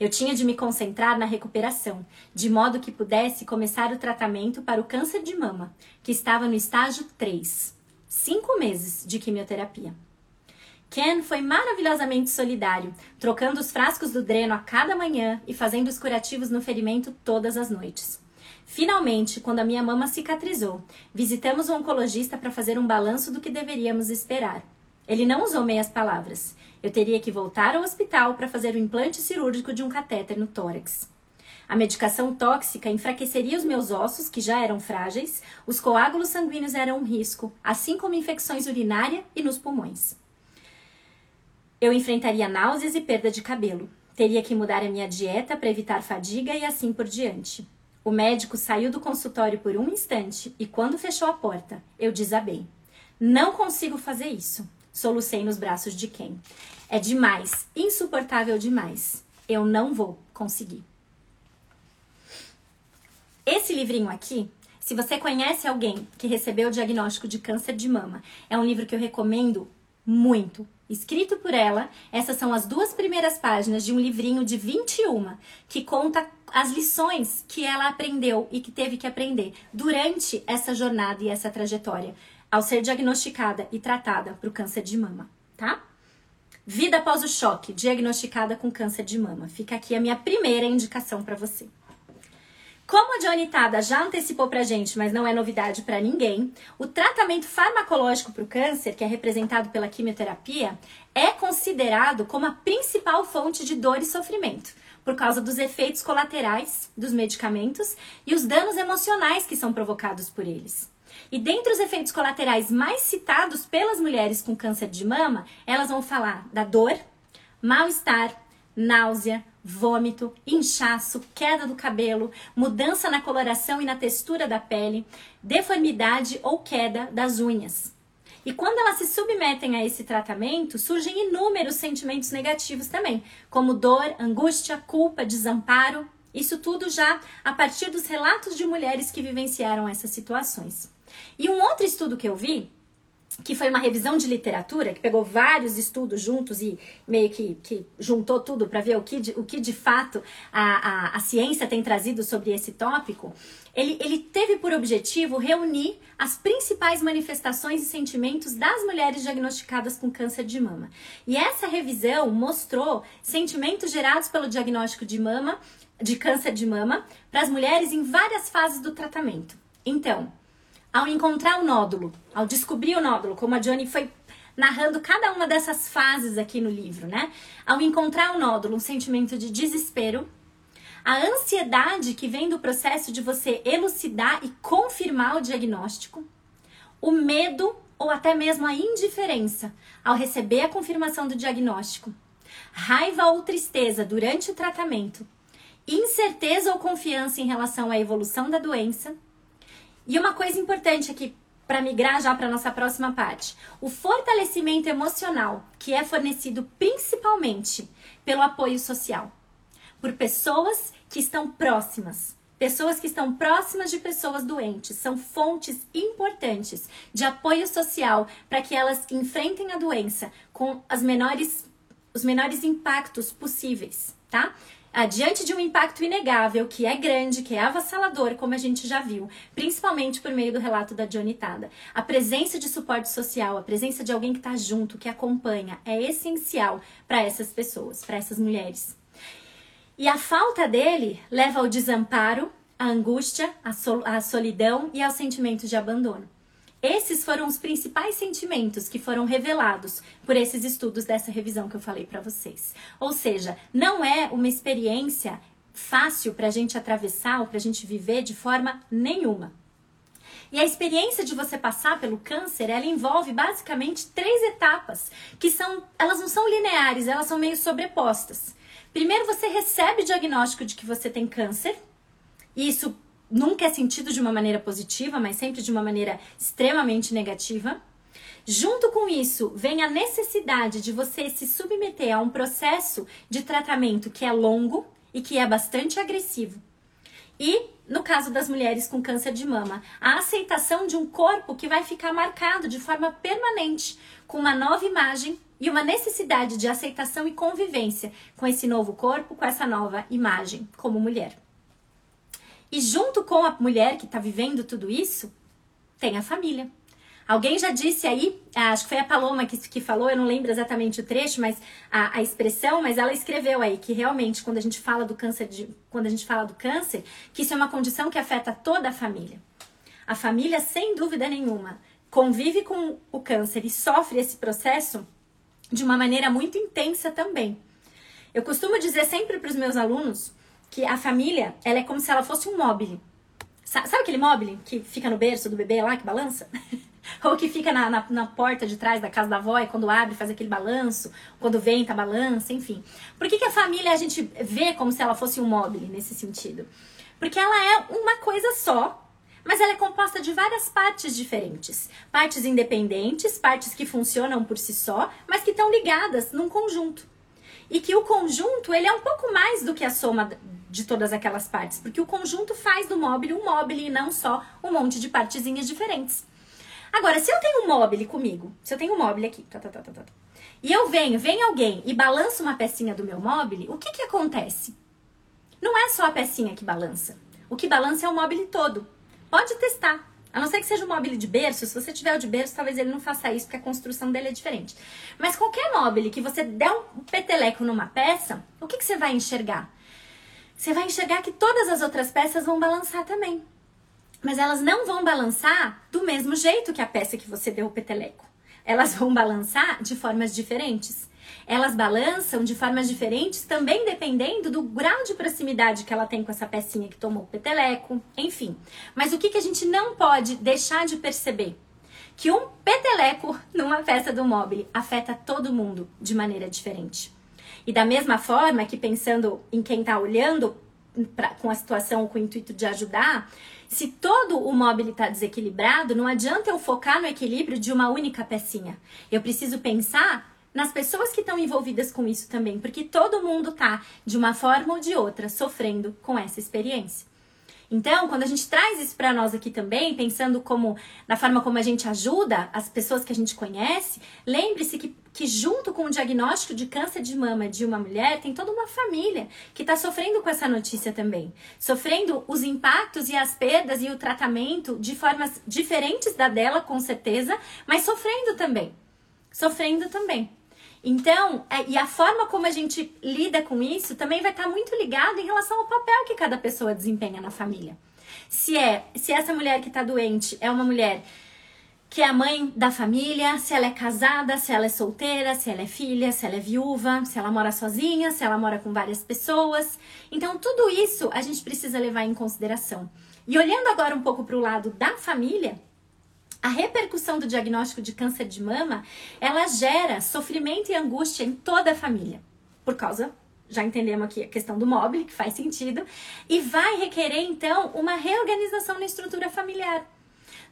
Eu tinha de me concentrar na recuperação, de modo que pudesse começar o tratamento para o câncer de mama, que estava no estágio 3. Cinco meses de quimioterapia. Ken foi maravilhosamente solidário, trocando os frascos do dreno a cada manhã e fazendo os curativos no ferimento todas as noites. Finalmente, quando a minha mama cicatrizou, visitamos o oncologista para fazer um balanço do que deveríamos esperar. Ele não usou meias palavras. Eu teria que voltar ao hospital para fazer o implante cirúrgico de um catéter no tórax. A medicação tóxica enfraqueceria os meus ossos, que já eram frágeis, os coágulos sanguíneos eram um risco, assim como infecções urinárias e nos pulmões. Eu enfrentaria náuseas e perda de cabelo. Teria que mudar a minha dieta para evitar fadiga e assim por diante. O médico saiu do consultório por um instante e, quando fechou a porta, eu desabei. Não consigo fazer isso. Solucei nos braços de quem? É demais, insuportável demais. Eu não vou conseguir. Esse livrinho aqui, se você conhece alguém que recebeu o diagnóstico de câncer de mama, é um livro que eu recomendo muito. Escrito por ela, essas são as duas primeiras páginas de um livrinho de 21 que conta as lições que ela aprendeu e que teve que aprender durante essa jornada e essa trajetória ao ser diagnosticada e tratada para o câncer de mama, tá? Vida após o choque, diagnosticada com câncer de mama. Fica aqui a minha primeira indicação para você. Como a Johnny Tada já antecipou pra gente, mas não é novidade para ninguém, o tratamento farmacológico para o câncer, que é representado pela quimioterapia, é considerado como a principal fonte de dor e sofrimento. por causa dos efeitos colaterais dos medicamentos e os danos emocionais que são provocados por eles. E dentre os efeitos colaterais mais citados pelas mulheres com câncer de mama, elas vão falar da dor, mal-estar, náusea, vômito, inchaço, queda do cabelo, mudança na coloração e na textura da pele, deformidade ou queda das unhas. E quando elas se submetem a esse tratamento, surgem inúmeros sentimentos negativos também, como dor, angústia, culpa, desamparo. Isso tudo já a partir dos relatos de mulheres que vivenciaram essas situações. E um outro estudo que eu vi que foi uma revisão de literatura, que pegou vários estudos juntos e meio que, que juntou tudo para ver o que, de, o que de fato a, a, a ciência tem trazido sobre esse tópico, ele, ele teve por objetivo reunir as principais manifestações e sentimentos das mulheres diagnosticadas com câncer de mama. E essa revisão mostrou sentimentos gerados pelo diagnóstico de mama, de câncer de mama, para as mulheres em várias fases do tratamento. Então, ao encontrar o nódulo, ao descobrir o nódulo, como a Johnny foi narrando cada uma dessas fases aqui no livro, né? Ao encontrar o nódulo, um sentimento de desespero, a ansiedade que vem do processo de você elucidar e confirmar o diagnóstico, o medo ou até mesmo a indiferença ao receber a confirmação do diagnóstico, raiva ou tristeza durante o tratamento, incerteza ou confiança em relação à evolução da doença e uma coisa importante aqui para migrar já para nossa próxima parte, o fortalecimento emocional que é fornecido principalmente pelo apoio social, por pessoas que estão próximas. Pessoas que estão próximas de pessoas doentes são fontes importantes de apoio social para que elas enfrentem a doença com as menores, os menores impactos possíveis, tá? Diante de um impacto inegável, que é grande, que é avassalador, como a gente já viu, principalmente por meio do relato da Johnny Tada. A presença de suporte social, a presença de alguém que está junto, que acompanha, é essencial para essas pessoas, para essas mulheres. E a falta dele leva ao desamparo, à angústia, à, à solidão e ao sentimento de abandono. Esses foram os principais sentimentos que foram revelados por esses estudos dessa revisão que eu falei para vocês. Ou seja, não é uma experiência fácil para a gente atravessar ou para a gente viver de forma nenhuma. E a experiência de você passar pelo câncer, ela envolve basicamente três etapas, que são, elas não são lineares, elas são meio sobrepostas. Primeiro você recebe o diagnóstico de que você tem câncer, e isso nunca é sentido de uma maneira positiva, mas sempre de uma maneira extremamente negativa. Junto com isso, vem a necessidade de você se submeter a um processo de tratamento que é longo e que é bastante agressivo. E, no caso das mulheres com câncer de mama, a aceitação de um corpo que vai ficar marcado de forma permanente, com uma nova imagem e uma necessidade de aceitação e convivência com esse novo corpo, com essa nova imagem como mulher. E junto com a mulher que está vivendo tudo isso, tem a família. Alguém já disse aí, ah, acho que foi a Paloma que, que falou, eu não lembro exatamente o trecho, mas a, a expressão, mas ela escreveu aí que realmente quando a gente fala do câncer, de, quando a gente fala do câncer, que isso é uma condição que afeta toda a família. A família, sem dúvida nenhuma, convive com o câncer e sofre esse processo de uma maneira muito intensa também. Eu costumo dizer sempre para os meus alunos que a família, ela é como se ela fosse um móvel. Sabe aquele móvel que fica no berço do bebê lá, que balança? Ou que fica na, na, na, porta de trás da casa da avó e quando abre faz aquele balanço, quando venta balança, enfim. Por que, que a família a gente vê como se ela fosse um móvel nesse sentido? Porque ela é uma coisa só, mas ela é composta de várias partes diferentes. Partes independentes, partes que funcionam por si só, mas que estão ligadas num conjunto. E que o conjunto, ele é um pouco mais do que a soma de todas aquelas partes, porque o conjunto faz do móvel um móvel e não só um monte de partezinhas diferentes. Agora, se eu tenho um móvel comigo, se eu tenho um móvel aqui, tá, tá, tá, tá, tá, e eu venho, vem alguém e balança uma pecinha do meu móvel, o que que acontece? Não é só a pecinha que balança. O que balança é o móvel todo. Pode testar. A não ser que seja um móvel de berço, se você tiver o de berço, talvez ele não faça isso, porque a construção dele é diferente. Mas qualquer móvel que você der um peteleco numa peça, o que, que você vai enxergar? Você vai enxergar que todas as outras peças vão balançar também. Mas elas não vão balançar do mesmo jeito que a peça que você deu o peteleco. Elas vão balançar de formas diferentes. elas balançam de formas diferentes, também dependendo do grau de proximidade que ela tem com essa pecinha que tomou o peteleco, enfim. Mas o que, que a gente não pode deixar de perceber? Que um peteleco numa peça do móvel afeta todo mundo de maneira diferente. E da mesma forma que pensando em quem está olhando pra, com a situação com o intuito de ajudar, se todo o móvel está desequilibrado, não adianta eu focar no equilíbrio de uma única pecinha. Eu preciso pensar nas pessoas que estão envolvidas com isso também, porque todo mundo tá, de uma forma ou de outra, sofrendo com essa experiência. Então, quando a gente traz isso para nós aqui também, pensando como na forma como a gente ajuda as pessoas que a gente conhece, lembre-se que, que junto com o diagnóstico de câncer de mama de uma mulher, tem toda uma família que está sofrendo com essa notícia também, sofrendo os impactos e as perdas e o tratamento de formas diferentes da dela, com certeza, mas sofrendo também, sofrendo também. Então, é, e a forma como a gente lida com isso também vai estar muito ligado em relação ao papel que cada pessoa desempenha na família. Se é, se essa mulher que está doente é uma mulher que é a mãe da família, se ela é casada, se ela é solteira, se ela é filha, se ela é viúva, se ela mora sozinha, se ela mora com várias pessoas. Então, tudo isso a gente precisa levar em consideração. E olhando agora um pouco para o lado da família, a repercussão do diagnóstico de câncer de mama, ela gera sofrimento e angústia em toda a família. Por causa, já entendemos aqui a questão do móvel, que faz sentido, e vai requerer então uma reorganização na estrutura familiar.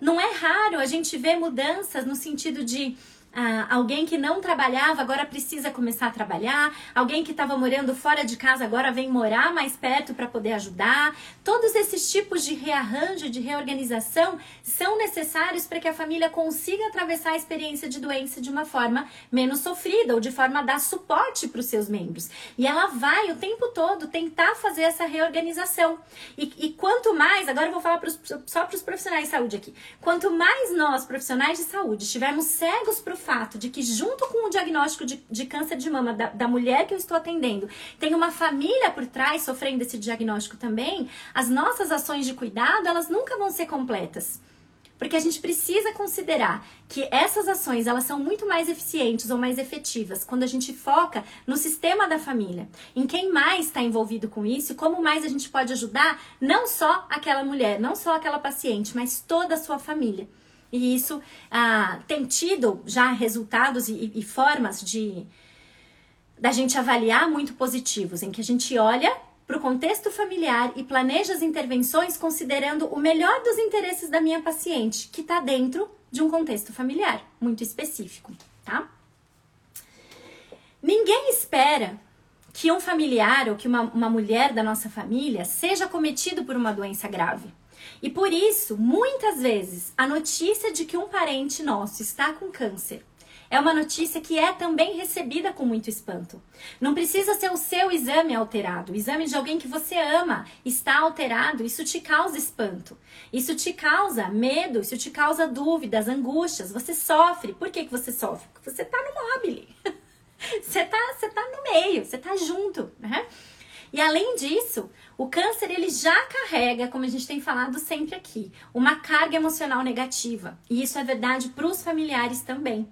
Não é raro a gente ver mudanças no sentido de ah, alguém que não trabalhava agora precisa começar a trabalhar, alguém que estava morando fora de casa agora vem morar mais perto para poder ajudar. Todos esses tipos de rearranjo, de reorganização são necessários para que a família consiga atravessar a experiência de doença de uma forma menos sofrida ou de forma a dar suporte para os seus membros. E ela vai o tempo todo tentar fazer essa reorganização. E, e quanto mais, agora eu vou falar pros, só para os profissionais de saúde aqui, quanto mais nós, profissionais de saúde, estivermos cegos para fato de que, junto com o diagnóstico de, de câncer de mama da, da mulher que eu estou atendendo, tem uma família por trás sofrendo esse diagnóstico também, as nossas ações de cuidado, elas nunca vão ser completas. Porque a gente precisa considerar que essas ações elas são muito mais eficientes ou mais efetivas quando a gente foca no sistema da família, em quem mais está envolvido com isso, como mais a gente pode ajudar não só aquela mulher, não só aquela paciente, mas toda a sua família. E isso ah, tem tido já resultados e, e formas de da gente avaliar muito positivos, em que a gente olha para o contexto familiar e planeja as intervenções considerando o melhor dos interesses da minha paciente, que está dentro de um contexto familiar muito específico, tá? Ninguém espera que um familiar ou que uma, uma mulher da nossa família seja cometido por uma doença grave. E por isso, muitas vezes, a notícia de que um parente nosso está com câncer é uma notícia que é também recebida com muito espanto. Não precisa ser o seu exame alterado. O exame de alguém que você ama está alterado. Isso te causa espanto. Isso te causa medo. Isso te causa dúvidas, angústias. Você sofre. Por que, que você sofre? Porque você está no mobile. você está você tá no meio. Você está junto. Né? E além disso, o câncer ele já carrega, como a gente tem falado sempre aqui, uma carga emocional negativa. E isso é verdade para os familiares também.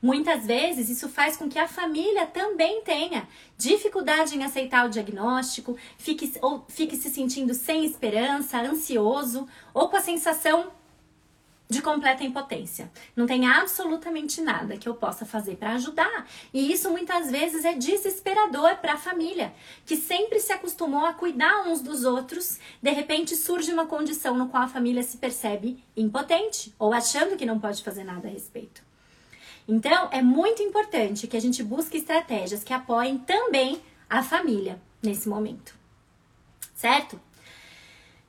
Muitas vezes isso faz com que a família também tenha dificuldade em aceitar o diagnóstico, fique, ou fique se sentindo sem esperança, ansioso ou com a sensação de completa impotência. Não tem absolutamente nada que eu possa fazer para ajudar. E isso muitas vezes é desesperador para a família, que sempre se acostumou a cuidar uns dos outros. De repente surge uma condição no qual a família se percebe impotente ou achando que não pode fazer nada a respeito. Então, é muito importante que a gente busque estratégias que apoiem também a família nesse momento. Certo?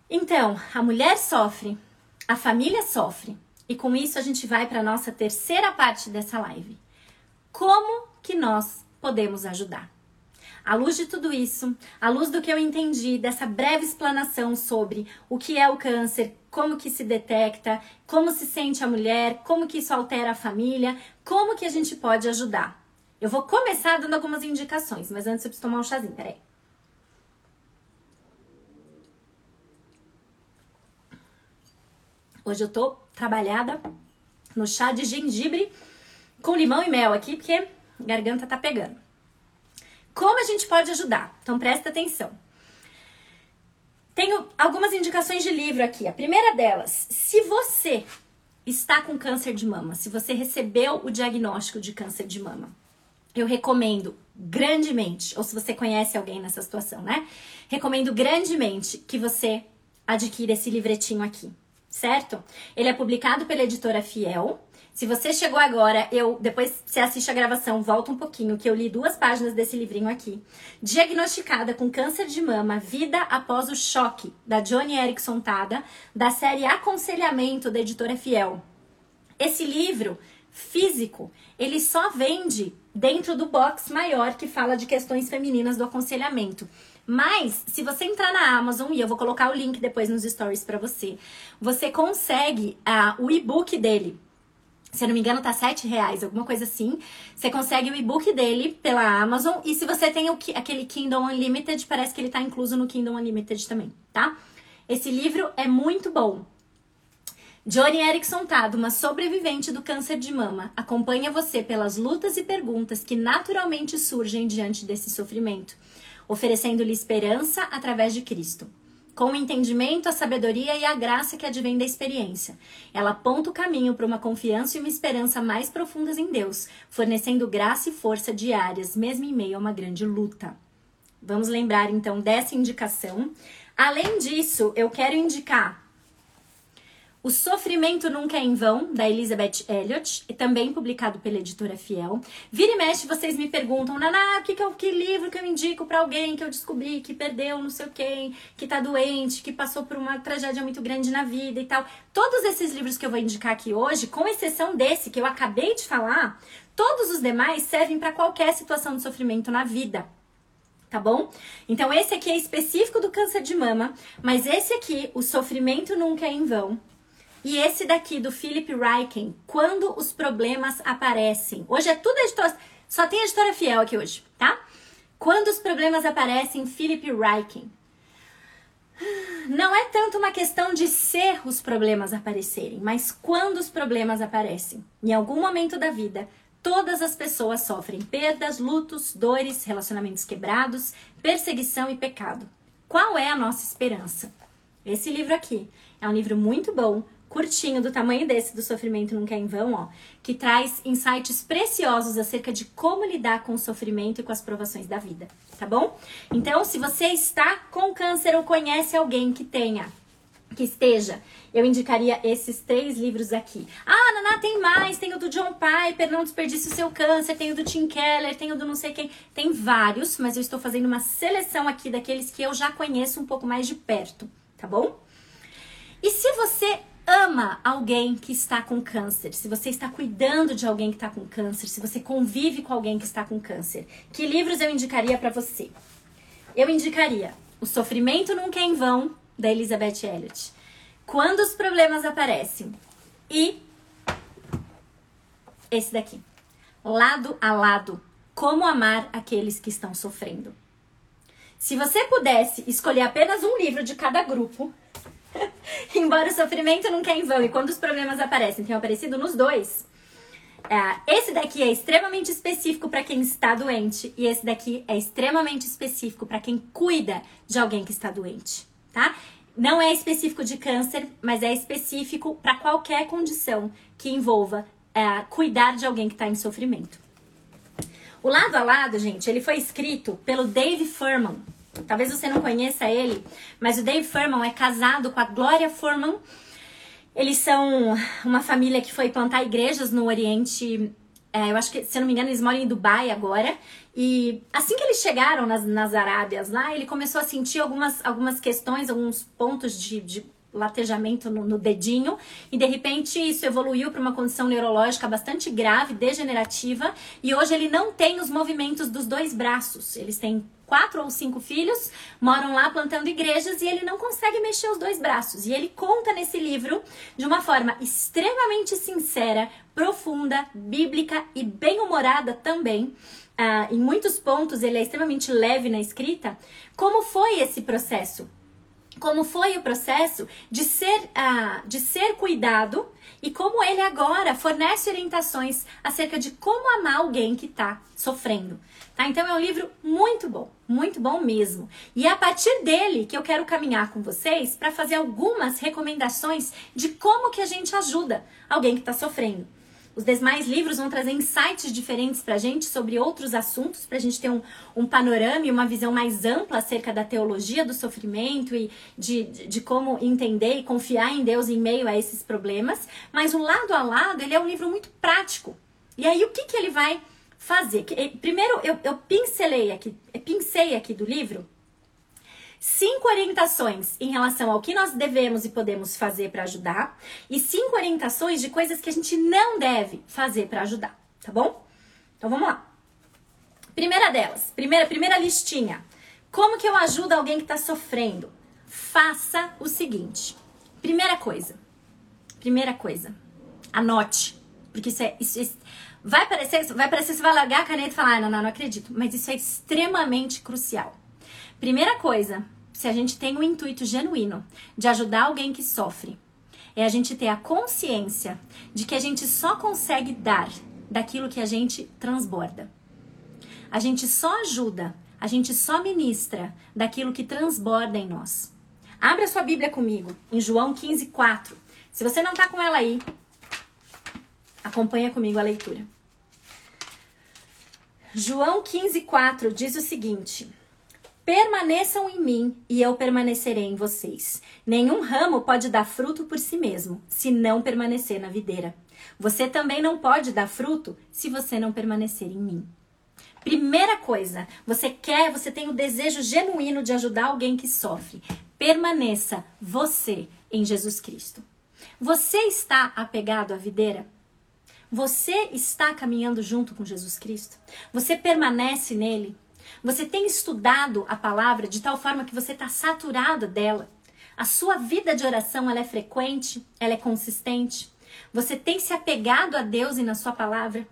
Então, a mulher sofre a família sofre. E com isso a gente vai para a nossa terceira parte dessa live. Como que nós podemos ajudar? À luz de tudo isso, à luz do que eu entendi dessa breve explanação sobre o que é o câncer, como que se detecta, como se sente a mulher, como que isso altera a família, como que a gente pode ajudar. Eu vou começar dando algumas indicações, mas antes eu preciso tomar um chazinho, peraí. Hoje eu tô trabalhada no chá de gengibre com limão e mel aqui, porque garganta tá pegando. Como a gente pode ajudar? Então presta atenção. Tenho algumas indicações de livro aqui. A primeira delas, se você está com câncer de mama, se você recebeu o diagnóstico de câncer de mama, eu recomendo grandemente, ou se você conhece alguém nessa situação, né? Recomendo grandemente que você adquira esse livretinho aqui, certo? Ele é publicado pela editora Fiel. Se você chegou agora, eu depois você assiste a gravação, volta um pouquinho, que eu li duas páginas desse livrinho aqui. Diagnosticada com câncer de mama, vida após o choque, da Johnny Erickson Tada, da série Aconselhamento da editora Fiel. Esse livro físico, ele só vende dentro do box maior que fala de questões femininas do aconselhamento. Mas, se você entrar na Amazon, e eu vou colocar o link depois nos stories para você, você consegue uh, o e-book dele. Se eu não me engano, tá sete reais, alguma coisa assim. Você consegue o e-book dele pela Amazon. E se você tem o, aquele Kindle Unlimited, parece que ele tá incluso no Kindle Unlimited também, tá? Esse livro é muito bom. Johnny Erickson Tado, uma sobrevivente do câncer de mama, acompanha você pelas lutas e perguntas que naturalmente surgem diante desse sofrimento, oferecendo-lhe esperança através de Cristo. Com o entendimento, a sabedoria e a graça que advém da experiência, ela aponta o caminho para uma confiança e uma esperança mais profundas em Deus, fornecendo graça e força diárias, mesmo em meio a uma grande luta. Vamos lembrar então dessa indicação. Além disso, eu quero indicar o Sofrimento Nunca é em Vão, da Elizabeth Elliot, também publicado pela editora Fiel. Vira e mexe, vocês me perguntam, Naná, que, que, é, que livro que eu indico para alguém que eu descobri que perdeu não sei quem, que tá doente, que passou por uma tragédia muito grande na vida e tal. Todos esses livros que eu vou indicar aqui hoje, com exceção desse que eu acabei de falar, todos os demais servem para qualquer situação de sofrimento na vida tá bom? Então esse aqui é específico do câncer de mama, mas esse aqui, o sofrimento nunca é em vão, e esse daqui do Philip Ryken, quando os problemas aparecem. Hoje é tudo editora, só tem editora fiel aqui hoje, tá? Quando os problemas aparecem, Philip Ryken. Não é tanto uma questão de ser os problemas aparecerem, mas quando os problemas aparecem. Em algum momento da vida, todas as pessoas sofrem perdas, lutos, dores, relacionamentos quebrados, perseguição e pecado. Qual é a nossa esperança? Esse livro aqui é um livro muito bom, curtinho, do tamanho desse do Sofrimento Nunca é em Vão, ó, que traz insights preciosos acerca de como lidar com o sofrimento e com as provações da vida, tá bom? Então, se você está com câncer ou conhece alguém que tenha, que esteja, eu indicaria esses três livros aqui. Ah, Naná, tem mais, tem o do John Piper, Não Desperdice o Seu Câncer, tem o do Tim Keller, tem o do não sei quem, tem vários, mas eu estou fazendo uma seleção aqui daqueles que eu já conheço um pouco mais de perto, tá bom? E se você ama alguém que está com câncer, se você está cuidando de alguém que está com câncer, se você convive com alguém que está com câncer, que livros eu indicaria para você? Eu indicaria O Sofrimento Nunca é em Vão, da Elizabeth Elliot. Quando os problemas aparecem. E esse daqui. Lado a lado. Como amar aqueles que estão sofrendo. Se você pudesse escolher apenas um livro de cada grupo, Embora o sofrimento nunca é em vão e quando os problemas aparecem, tenham aparecido nos dois. É, esse daqui é extremamente específico para quem está doente e esse daqui é extremamente específico para quem cuida de alguém que está doente, tá? Não é específico de câncer, mas é específico para qualquer condição que envolva é, cuidar de alguém que está em sofrimento. O lado a lado, gente, ele foi escrito pelo Dave Furman. Talvez você não conheça ele, mas o Dave Furman é casado com a Gloria Furman. Eles são uma família que foi plantar igrejas no Oriente. É, eu acho que, se eu não me engano, eles moram em Dubai agora. E assim que eles chegaram nas, nas Arábias lá, ele começou a sentir algumas, algumas questões, alguns pontos de, de latejamento no, no, dedinho e de repente isso evoluiu para uma condição neurológica bastante grave, degenerativa, e hoje ele não tem os movimentos dos dois braços. Eles têm quatro ou cinco filhos, moram lá plantando igrejas e ele não consegue mexer os dois braços. E ele conta nesse livro de uma forma extremamente sincera, profunda, bíblica e bem-humorada também. Uh, em muitos pontos ele é extremamente leve na escrita. Como foi esse processo? como foi o processo de ser, uh, de ser cuidado e como ele agora fornece orientações acerca de como amar alguém que está sofrendo. Tá? Então é um livro muito bom, muito bom mesmo. E é a partir dele que eu quero caminhar com vocês para fazer algumas recomendações de como que a gente ajuda alguém que está sofrendo. Os demais livros vão trazer insights diferentes para a gente sobre outros assuntos, para a gente ter um, um panorama e uma visão mais ampla acerca da teologia do sofrimento e de, de, de, como entender e confiar em Deus em meio a esses problemas. Mas o lado a lado, ele é um livro muito prático. E aí, o que, que ele vai fazer? Eh, primeiro, eu, eu pincelei aqui, pincei aqui do livro cinco orientações em relação ao que nós devemos e podemos fazer para ajudar e cinco orientações de coisas que a gente não deve fazer para ajudar, tá bom? Então vamos lá. Primeira delas, primeira, primeira listinha. Como que eu ajudo alguém que está sofrendo? Faça o seguinte. Primeira coisa. Primeira coisa. Anote. Porque isso é. Isso, isso, vai parecer, vai parecer que você vai largar a caneta e falar, ah, não, não, não acredito. Mas isso é extremamente crucial. Primeira coisa, se a gente tem um intuito genuíno de ajudar alguém que sofre, é a gente ter a consciência de que a gente só consegue dar daquilo que a gente transborda. A gente só ajuda, a gente só ministra daquilo que transborda em nós. Abra sua Bíblia comigo, em João 15, 4. Se você não está com ela aí, acompanha comigo a leitura. João 15, 4 diz o seguinte: Permaneçam em mim e eu permanecerei em vocês. Nenhum ramo pode dar fruto por si mesmo, se não permanecer na videira. Você também não pode dar fruto se você não permanecer em mim. Primeira coisa, você quer, você tem o desejo genuíno de ajudar alguém que sofre. Permaneça você em Jesus Cristo. Você está apegado à videira? Você está caminhando junto com Jesus Cristo? Você permanece nele? Você tem estudado a palavra de tal forma que você está saturado dela. A sua vida de oração ela é frequente, ela é consistente. Você tem se apegado a Deus e na sua palavra.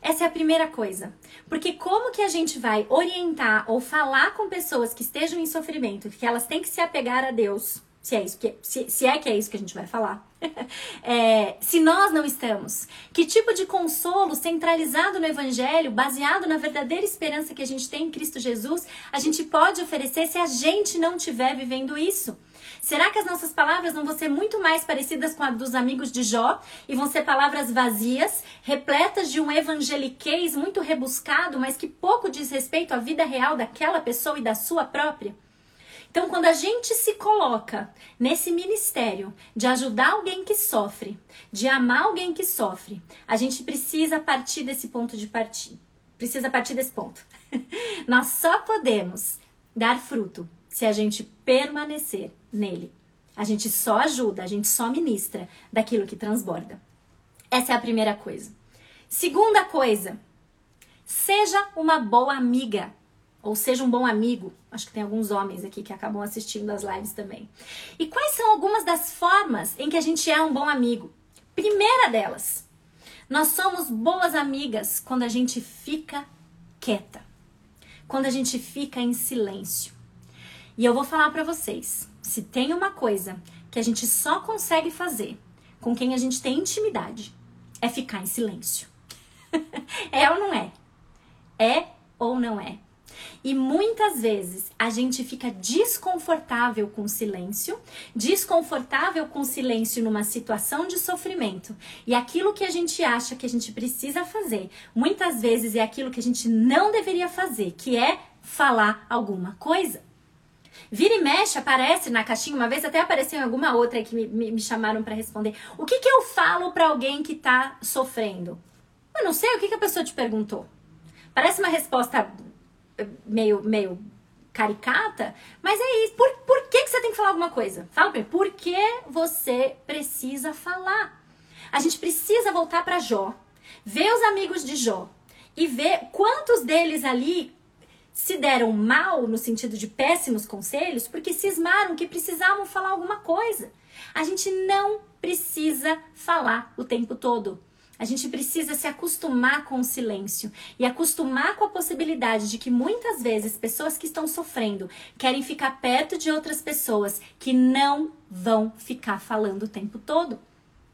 Essa é a primeira coisa. Porque como que a gente vai orientar ou falar com pessoas que estejam em sofrimento, que elas têm que se apegar a Deus? se é isso que se, se é que é isso que a gente vai falar. é, se nós não estamos, que tipo de consolo centralizado no Evangelho, baseado na verdadeira esperança que a gente tem em Cristo Jesus, a gente pode oferecer se a gente não estiver vivendo isso? Será que as nossas palavras não vão ser muito mais parecidas com a dos amigos de Jó e vão ser palavras vazias, repletas de um evangeliquez muito rebuscado, mas que pouco diz respeito à vida real daquela pessoa e da sua própria? Então, quando a gente se coloca nesse ministério de ajudar alguém que sofre, de amar alguém que sofre, a gente precisa partir desse ponto de partida. Precisa partir desse ponto. Nós só podemos dar fruto se a gente permanecer nele. A gente só ajuda, a gente só ministra daquilo que transborda. Essa é a primeira coisa. Segunda coisa, seja uma boa amiga ou seja um bom amigo. Acho que tem alguns homens aqui que acabam assistindo as lives também. E quais são algumas das formas em que a gente é um bom amigo? Primeira delas, nós somos boas amigas quando a gente fica quieta, quando a gente fica em silêncio. E eu vou falar para vocês, se tem uma coisa que a gente só consegue fazer com quem a gente tem intimidade, é ficar em silêncio. é ou não é? É ou não é? E muitas vezes a gente fica desconfortável com o silêncio, desconfortável com o silêncio numa situação de sofrimento. E aquilo que a gente acha que a gente precisa fazer, muitas vezes é aquilo que a gente não deveria fazer, que é falar alguma coisa. Vira e mexe, aparece na caixinha, uma vez até apareceu em alguma outra que me, me, me chamaram para responder. O que, que eu falo para alguém que tá sofrendo? Eu não sei o que, que a pessoa te perguntou. Parece uma resposta meio, meio caricata, mas é isso. Por, por que, que você tem que falar alguma coisa? Fala pra mim, por que você precisa falar? A gente precisa voltar para Jó, ver os amigos de Jó e ver quantos deles ali se deram mal no sentido de péssimos conselhos porque cismaram que precisavam falar alguma coisa. A gente não precisa falar o tempo todo. A gente precisa se acostumar com o silêncio e acostumar com a possibilidade de que muitas vezes pessoas que estão sofrendo querem ficar perto de outras pessoas que não vão ficar falando o tempo todo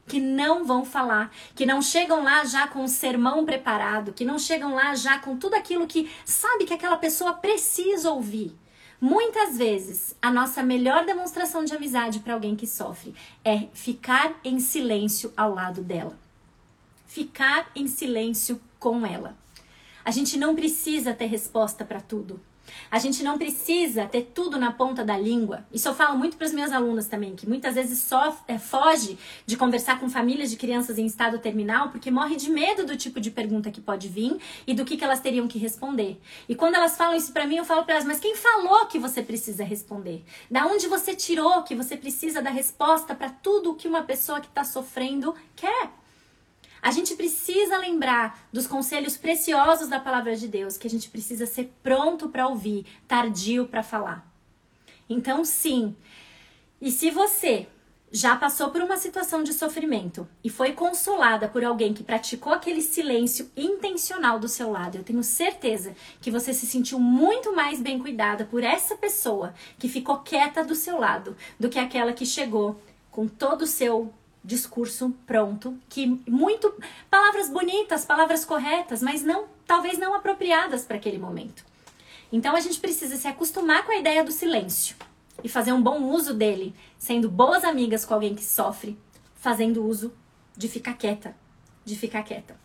que não vão falar, que não chegam lá já com o sermão preparado, que não chegam lá já com tudo aquilo que sabe que aquela pessoa precisa ouvir. Muitas vezes, a nossa melhor demonstração de amizade para alguém que sofre é ficar em silêncio ao lado dela. Ficar em silêncio com ela. A gente não precisa ter resposta para tudo. A gente não precisa ter tudo na ponta da língua. Isso eu falo muito para as minhas alunas também, que muitas vezes só é, foge de conversar com famílias de crianças em estado terminal porque morre de medo do tipo de pergunta que pode vir e do que, que elas teriam que responder. E quando elas falam isso para mim, eu falo para elas: mas quem falou que você precisa responder? Da onde você tirou que você precisa da resposta para tudo o que uma pessoa que está sofrendo quer? A gente precisa lembrar dos conselhos preciosos da palavra de Deus, que a gente precisa ser pronto para ouvir, tardio para falar. Então, sim. E se você já passou por uma situação de sofrimento e foi consolada por alguém que praticou aquele silêncio intencional do seu lado, eu tenho certeza que você se sentiu muito mais bem cuidada por essa pessoa que ficou quieta do seu lado do que aquela que chegou com todo o seu discurso pronto, que muito palavras bonitas, palavras corretas, mas não talvez não apropriadas para aquele momento. Então a gente precisa se acostumar com a ideia do silêncio e fazer um bom uso dele, sendo boas amigas com alguém que sofre, fazendo uso de ficar quieta, de ficar quieta.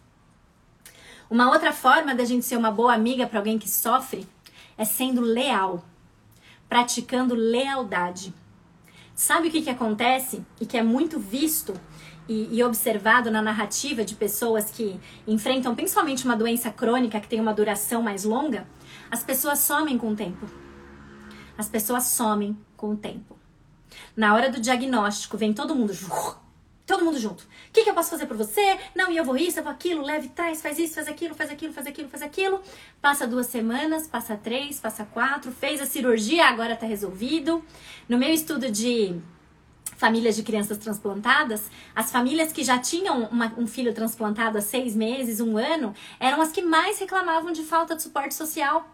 Uma outra forma da gente ser uma boa amiga para alguém que sofre é sendo leal, praticando lealdade. Sabe o que, que acontece e que é muito visto e, e, observado na narrativa de pessoas que enfrentam principalmente uma doença crônica que tem uma duração mais longa? As pessoas somem com o tempo. As pessoas somem com o tempo. Na hora do diagnóstico, vem todo mundo Todo mundo junto. O que, que eu posso fazer por você? Não, e eu vou isso, eu vou aquilo, leve, traz, faz isso, faz aquilo, faz aquilo, faz aquilo, faz aquilo. Passa duas semanas, passa três, passa quatro, fez a cirurgia, agora tá resolvido. No meu estudo de famílias de crianças transplantadas, as famílias que já tinham uma, um filho transplantado há seis meses, um ano, eram as que mais reclamavam de falta de suporte social.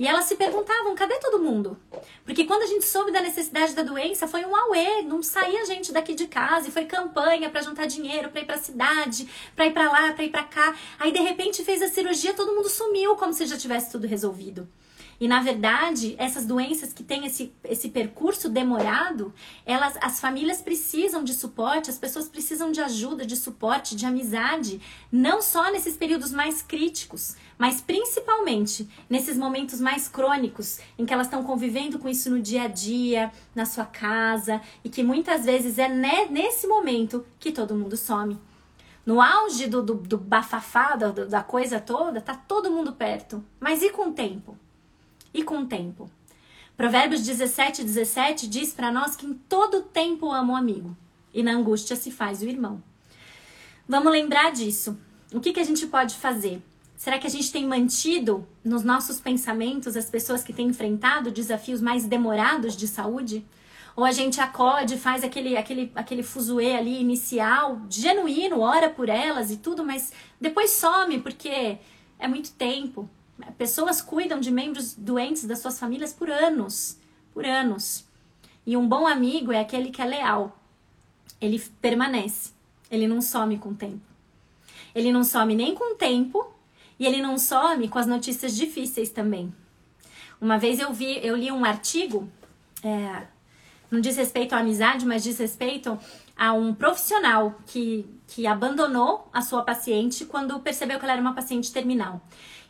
E elas se perguntavam: cadê todo mundo? Porque quando a gente soube da necessidade da doença, foi um auê, não saía gente daqui de casa e foi campanha para juntar dinheiro, para ir para cidade, para ir para lá, para ir para cá. Aí de repente fez a cirurgia, todo mundo sumiu como se já tivesse tudo resolvido. E na verdade, essas doenças que têm esse, esse percurso demorado, elas, as famílias precisam de suporte, as pessoas precisam de ajuda, de suporte, de amizade, não só nesses períodos mais críticos, mas principalmente nesses momentos mais crônicos, em que elas estão convivendo com isso no dia a dia, na sua casa, e que muitas vezes é nesse momento que todo mundo some. No auge do, do, do bafafá, da, da coisa toda, tá todo mundo perto. Mas e com o tempo? e com o tempo. Provérbios 17, 17 diz para nós que em todo tempo ama o amigo e na angústia se faz o irmão. Vamos lembrar disso. O que, que a gente pode fazer? Será que a gente tem mantido nos nossos pensamentos as pessoas que têm enfrentado desafios mais demorados de saúde? Ou a gente acode, faz aquele, aquele, aquele fuzuê ali inicial, genuíno, ora por elas e tudo, mas depois some porque é muito tempo, Pessoas cuidam de membros doentes das suas famílias por anos, por anos. E um bom amigo é aquele que é leal. Ele permanece. Ele não some com o tempo. Ele não some nem com o tempo e ele não some com as notícias difíceis também. Uma vez eu vi, eu li um artigo, é, não diz respeito à amizade, mas diz respeito a um profissional que, que abandonou a sua paciente quando percebeu que ela era uma paciente terminal.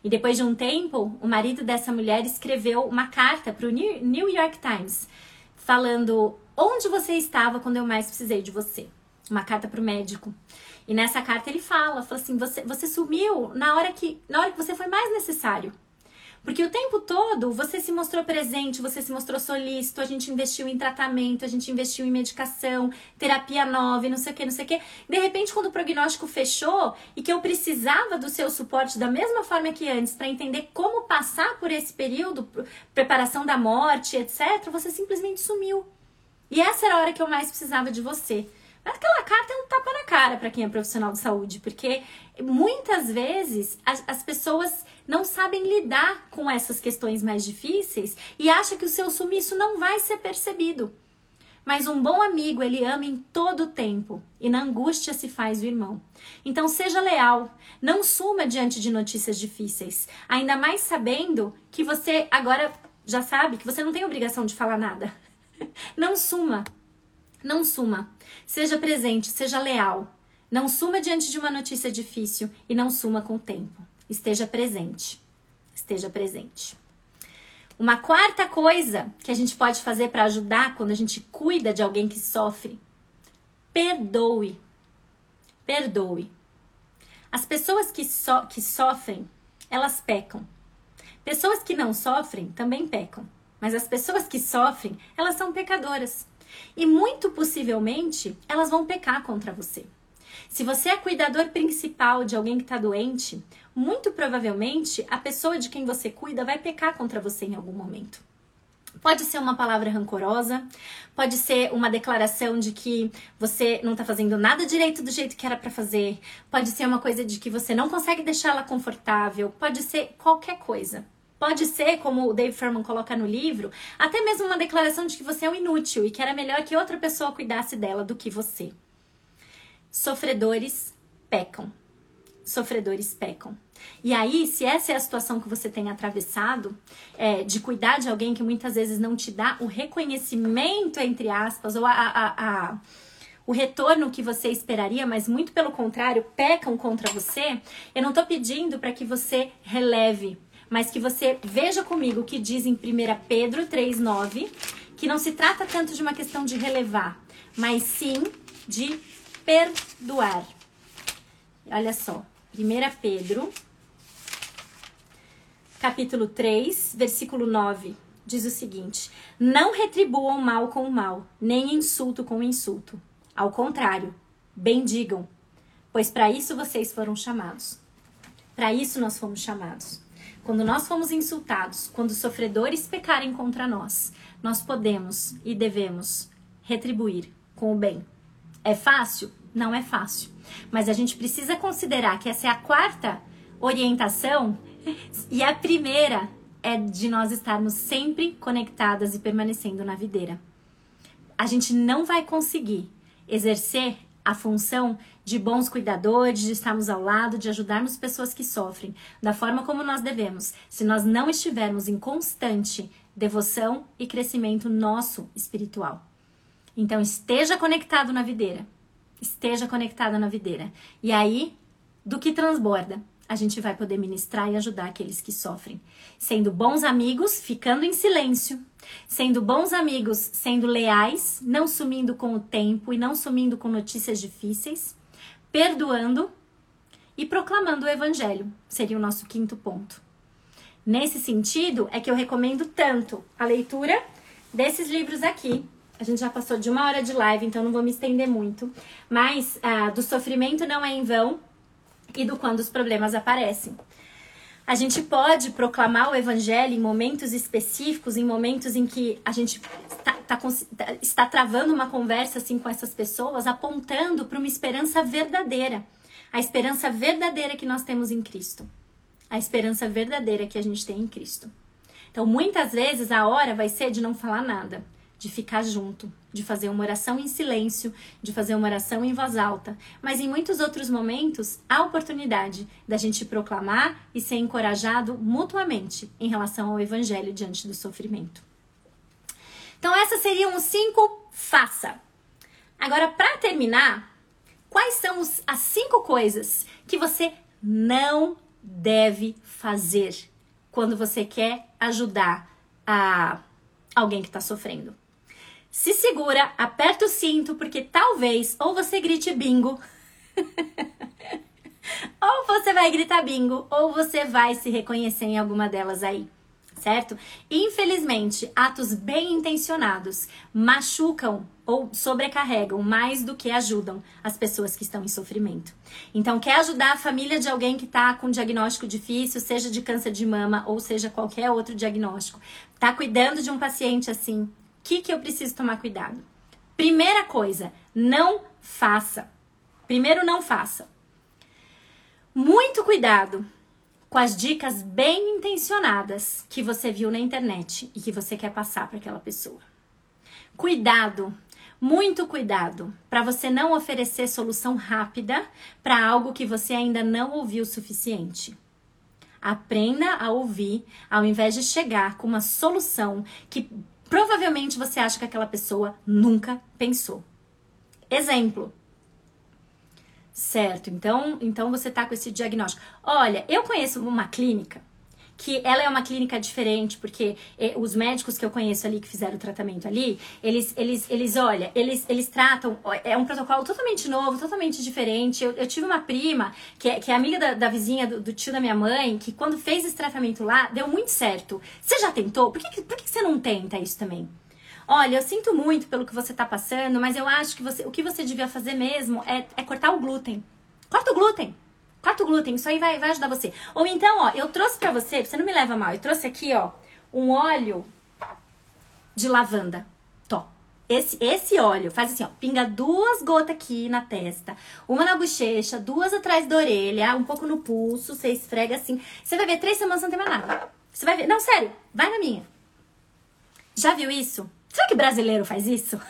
E depois de um tempo, o marido dessa mulher escreveu uma carta para o New York Times, falando onde você estava quando eu mais precisei de você. Uma carta para o médico. E nessa carta ele fala, fala assim, você, você sumiu na hora que na hora que você foi mais necessário. Porque o tempo todo você se mostrou presente, você se mostrou solícito, a gente investiu em tratamento, a gente investiu em medicação, terapia nova, não sei o que, não sei o que. De repente, quando o prognóstico fechou e que eu precisava do seu suporte da mesma forma que antes para entender como passar por esse período, preparação da morte, etc., você simplesmente sumiu. E essa era a hora que eu mais precisava de você. Aquela carta é um tapa na cara para quem é profissional de saúde, porque muitas vezes as, as, pessoas não sabem lidar com essas questões mais difíceis e acham que o seu sumiço não vai ser percebido. Mas um bom amigo, ele ama em todo o tempo, e na angústia se faz o irmão. Então seja leal, não suma diante de notícias difíceis, ainda mais sabendo que você agora já sabe que você não tem obrigação de falar nada. Não suma. Não suma. Seja presente, seja leal. Não suma diante de uma notícia difícil e não suma com o tempo. Esteja presente. Esteja presente. Uma quarta coisa que a gente pode fazer para ajudar quando a gente cuida de alguém que sofre: perdoe. Perdoe. As pessoas que, so que sofrem, elas pecam. Pessoas que não sofrem também pecam. Mas as pessoas que sofrem, elas são pecadoras. E muito possivelmente elas vão pecar contra você. Se você é cuidador principal de alguém que está doente, muito provavelmente a pessoa de quem você cuida vai pecar contra você em algum momento. Pode ser uma palavra rancorosa, pode ser uma declaração de que você não tá fazendo nada direito do jeito que era para fazer, pode ser uma coisa de que você não consegue deixar ela confortável, pode ser qualquer coisa. Pode ser, como o Dave Furman coloca no livro, até mesmo uma declaração de que você é um inútil e que era melhor que outra pessoa cuidasse dela do que você. Sofredores pecam. Sofredores pecam. E aí, se essa é a situação que você tem atravessado, é, de cuidar de alguém que muitas vezes não te dá o reconhecimento, entre aspas, ou a, a, a o retorno que você esperaria, mas muito pelo contrário, pecam contra você, eu não tô pedindo para que você releve mas que você veja comigo o que diz em 1 Pedro 3,9, que não se trata tanto de uma questão de relevar, mas sim de perdoar. Olha só, 1 Pedro, capítulo 3, versículo 9, diz o seguinte: Não retribuam mal com mal, nem insulto com insulto. Ao contrário, bendigam, pois para isso vocês foram chamados. Para isso nós fomos chamados. Quando nós fomos insultados, quando sofredores pecarem contra nós, nós podemos e devemos retribuir com o bem. É fácil? Não é fácil. Mas a gente precisa considerar que essa é a quarta orientação e a primeira é de nós estarmos sempre conectadas e permanecendo na videira. A gente não vai conseguir exercer a função de bons cuidadores, de estarmos ao lado, de ajudarmos pessoas que sofrem da forma como nós devemos, se nós não estivermos em constante devoção e crescimento nosso espiritual. Então, esteja conectado na videira. Esteja conectado na videira. E aí, do que transborda, a gente vai poder ministrar e ajudar aqueles que sofrem. Sendo bons amigos, ficando em silêncio. Sendo bons amigos, sendo leais, não sumindo com o tempo e não sumindo com notícias difíceis. Perdoando e proclamando o evangelho. Seria o nosso quinto ponto. Nesse sentido, é que eu recomendo tanto a leitura desses livros aqui. A gente já passou de uma hora de live, então não vou me estender muito. Mas ah, do sofrimento não é em vão, e do quando os problemas aparecem. A gente pode proclamar o evangelho em momentos específicos, em momentos em que a gente está, tá, tá, está travando uma conversa assim com essas pessoas, apontando para uma esperança verdadeira. A esperança verdadeira que nós temos em Cristo. A esperança verdadeira que a gente tem em Cristo. Então, muitas vezes a hora vai ser de não falar nada de ficar junto, de fazer uma oração em silêncio, de fazer uma oração em voz alta. Mas em muitos outros momentos, há oportunidade da gente proclamar e ser encorajado mutuamente em relação ao evangelho diante do sofrimento. Então, essas seriam os cinco faça. Agora, para terminar, quais são os, as cinco coisas que você não deve fazer quando você quer ajudar a alguém que está sofrendo? Se segura, aperta o cinto, porque talvez ou você grite bingo, ou você vai gritar bingo, ou você vai se reconhecer em alguma delas aí, certo? Infelizmente, atos bem intencionados machucam ou sobrecarregam mais do que ajudam as pessoas que estão em sofrimento. Então, quer ajudar a família de alguém que está com um diagnóstico difícil, seja de câncer de mama ou seja qualquer outro diagnóstico, tá cuidando de um paciente assim, que, que eu preciso tomar cuidado? Primeira coisa, não faça. Primeiro, não faça. Muito cuidado com as dicas bem intencionadas que você viu na internet e que você quer passar para aquela pessoa. Cuidado, muito cuidado para você não oferecer solução rápida para algo que você ainda não ouviu o suficiente. Aprenda a ouvir ao invés de chegar com uma solução que provavelmente você acha que aquela pessoa nunca pensou. Exemplo, Certo, então, então você tá com esse diagnóstico. Olha, eu conheço uma clínica que ela é uma clínica diferente, porque eh, os médicos que eu conheço ali que fizeram o tratamento ali, eles, eles, eles, olha, eles, eles tratam, é um protocolo totalmente novo, totalmente diferente. Eu, eu tive uma prima, que é, que é amiga da, da vizinha, do, do, tio da minha mãe, que quando fez esse tratamento lá, deu muito certo. Você já tentou? Por que, por que você não tenta isso também? Olha, eu sinto muito pelo que você tá passando, mas eu acho que você, o que você devia fazer mesmo é, é cortar o glúten. Corta o glúten. Corta o glúten, isso aí vai, vai ajudar você. Ou então, ó, eu trouxe pra você, você não me leva mal, eu trouxe aqui, ó, um óleo de lavanda. Tó. Esse, esse óleo, faz assim, ó, pinga duas gotas aqui na testa, uma na bochecha, duas atrás da orelha, um pouco no pulso, você esfrega assim. Você vai ver, três semanas não tem mais nada. Você vai ver. Não, sério, vai na minha. Já viu isso? Será que brasileiro faz isso?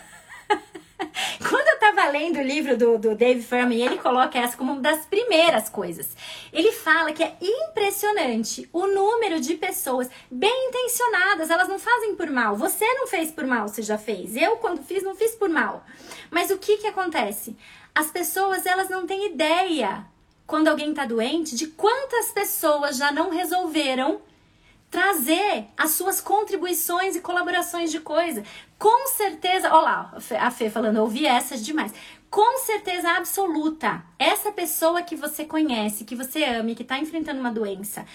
Quando eu tava lendo o livro do, do Dave Furman, ele coloca essa como uma das primeiras coisas. Ele fala que é impressionante o número de pessoas bem intencionadas, elas não fazem por mal. Você não fez por mal, você já fez. Eu, quando fiz, não fiz por mal. Mas o que que acontece? As pessoas, elas não têm ideia, quando alguém tá doente, de quantas pessoas já não resolveram trazer as suas contribuições e colaborações de coisa. Com certeza, olha lá, a Fê falando, eu ouvi essas demais. Com certeza absoluta, essa pessoa que você conhece, que você ama que está enfrentando uma doença,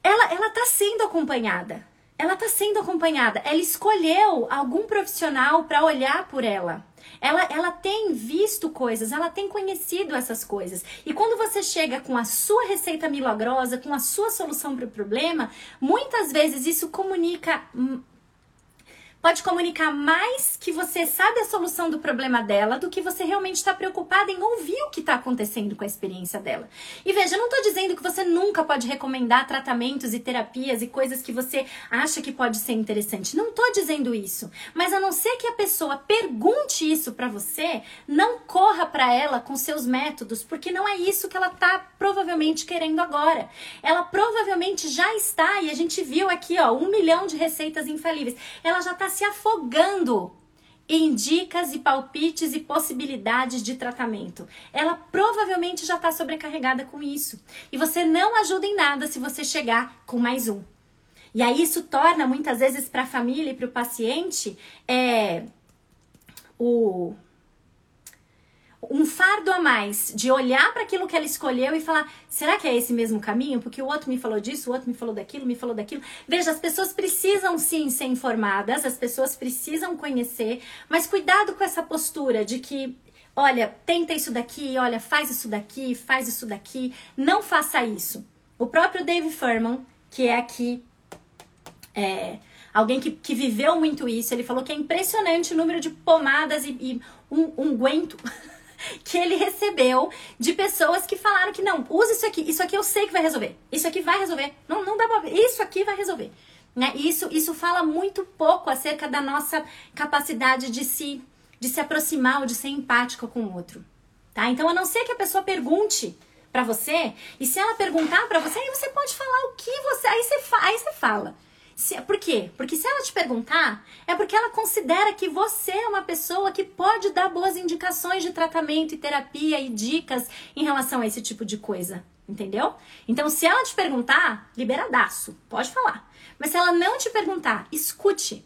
ela, ela tá sendo acompanhada. Ela está sendo acompanhada. Ela escolheu algum profissional para olhar por ela. Ela, ela tem visto coisas, ela tem conhecido essas coisas. E quando você chega com a sua receita milagrosa, com a sua solução para o problema, muitas vezes isso comunica pode comunicar mais que você sabe a solução do problema dela do que você realmente está preocupada em ouvir o que está acontecendo com a experiência dela. E veja, eu não estou dizendo que você nunca pode recomendar tratamentos e terapias e coisas que você acha que pode ser interessante. Não estou dizendo isso. Mas a não ser que a pessoa pergunte isso para você, não corra para ela com seus métodos, porque não é isso que ela está provavelmente querendo agora. Ela provavelmente já está, e a gente viu aqui, ó, um milhão de receitas infalíveis. Ela já está se afogando em dicas e palpites e possibilidades de tratamento. Ela provavelmente já está sobrecarregada com isso. E você não ajuda em nada se você chegar com mais um. E aí isso torna muitas vezes para a família e para o paciente é, o um fardo a mais de olhar para aquilo que ela escolheu e falar: será que é esse mesmo caminho? Porque o outro me falou disso, o outro me falou daquilo, me falou daquilo. Veja, as pessoas precisam sim ser informadas, as pessoas precisam conhecer, mas cuidado com essa postura de que. Olha, tenta isso daqui, olha, faz isso daqui, faz isso daqui. Não faça isso. O próprio Dave Furman, que é aqui é, alguém que, que viveu muito isso, ele falou que é impressionante o número de pomadas e, e um unguento que ele recebeu de pessoas que falaram que não, usa isso aqui, isso aqui eu sei que vai resolver. Isso aqui vai resolver. Não, não dá pra. Isso aqui vai resolver. Né? Isso, isso fala muito pouco acerca da nossa capacidade de se, de se aproximar ou de ser empática com o outro. Tá? Então, a não ser que a pessoa pergunte para você, e se ela perguntar para você, aí você pode falar o que você. Aí você, aí você fala. Se, por quê? Porque se ela te perguntar, é porque ela considera que você é uma pessoa que pode dar boas indicações de tratamento e terapia e dicas em relação a esse tipo de coisa. Entendeu? Então, se ela te perguntar, liberadaço, pode falar. Mas se ela não te perguntar, escute.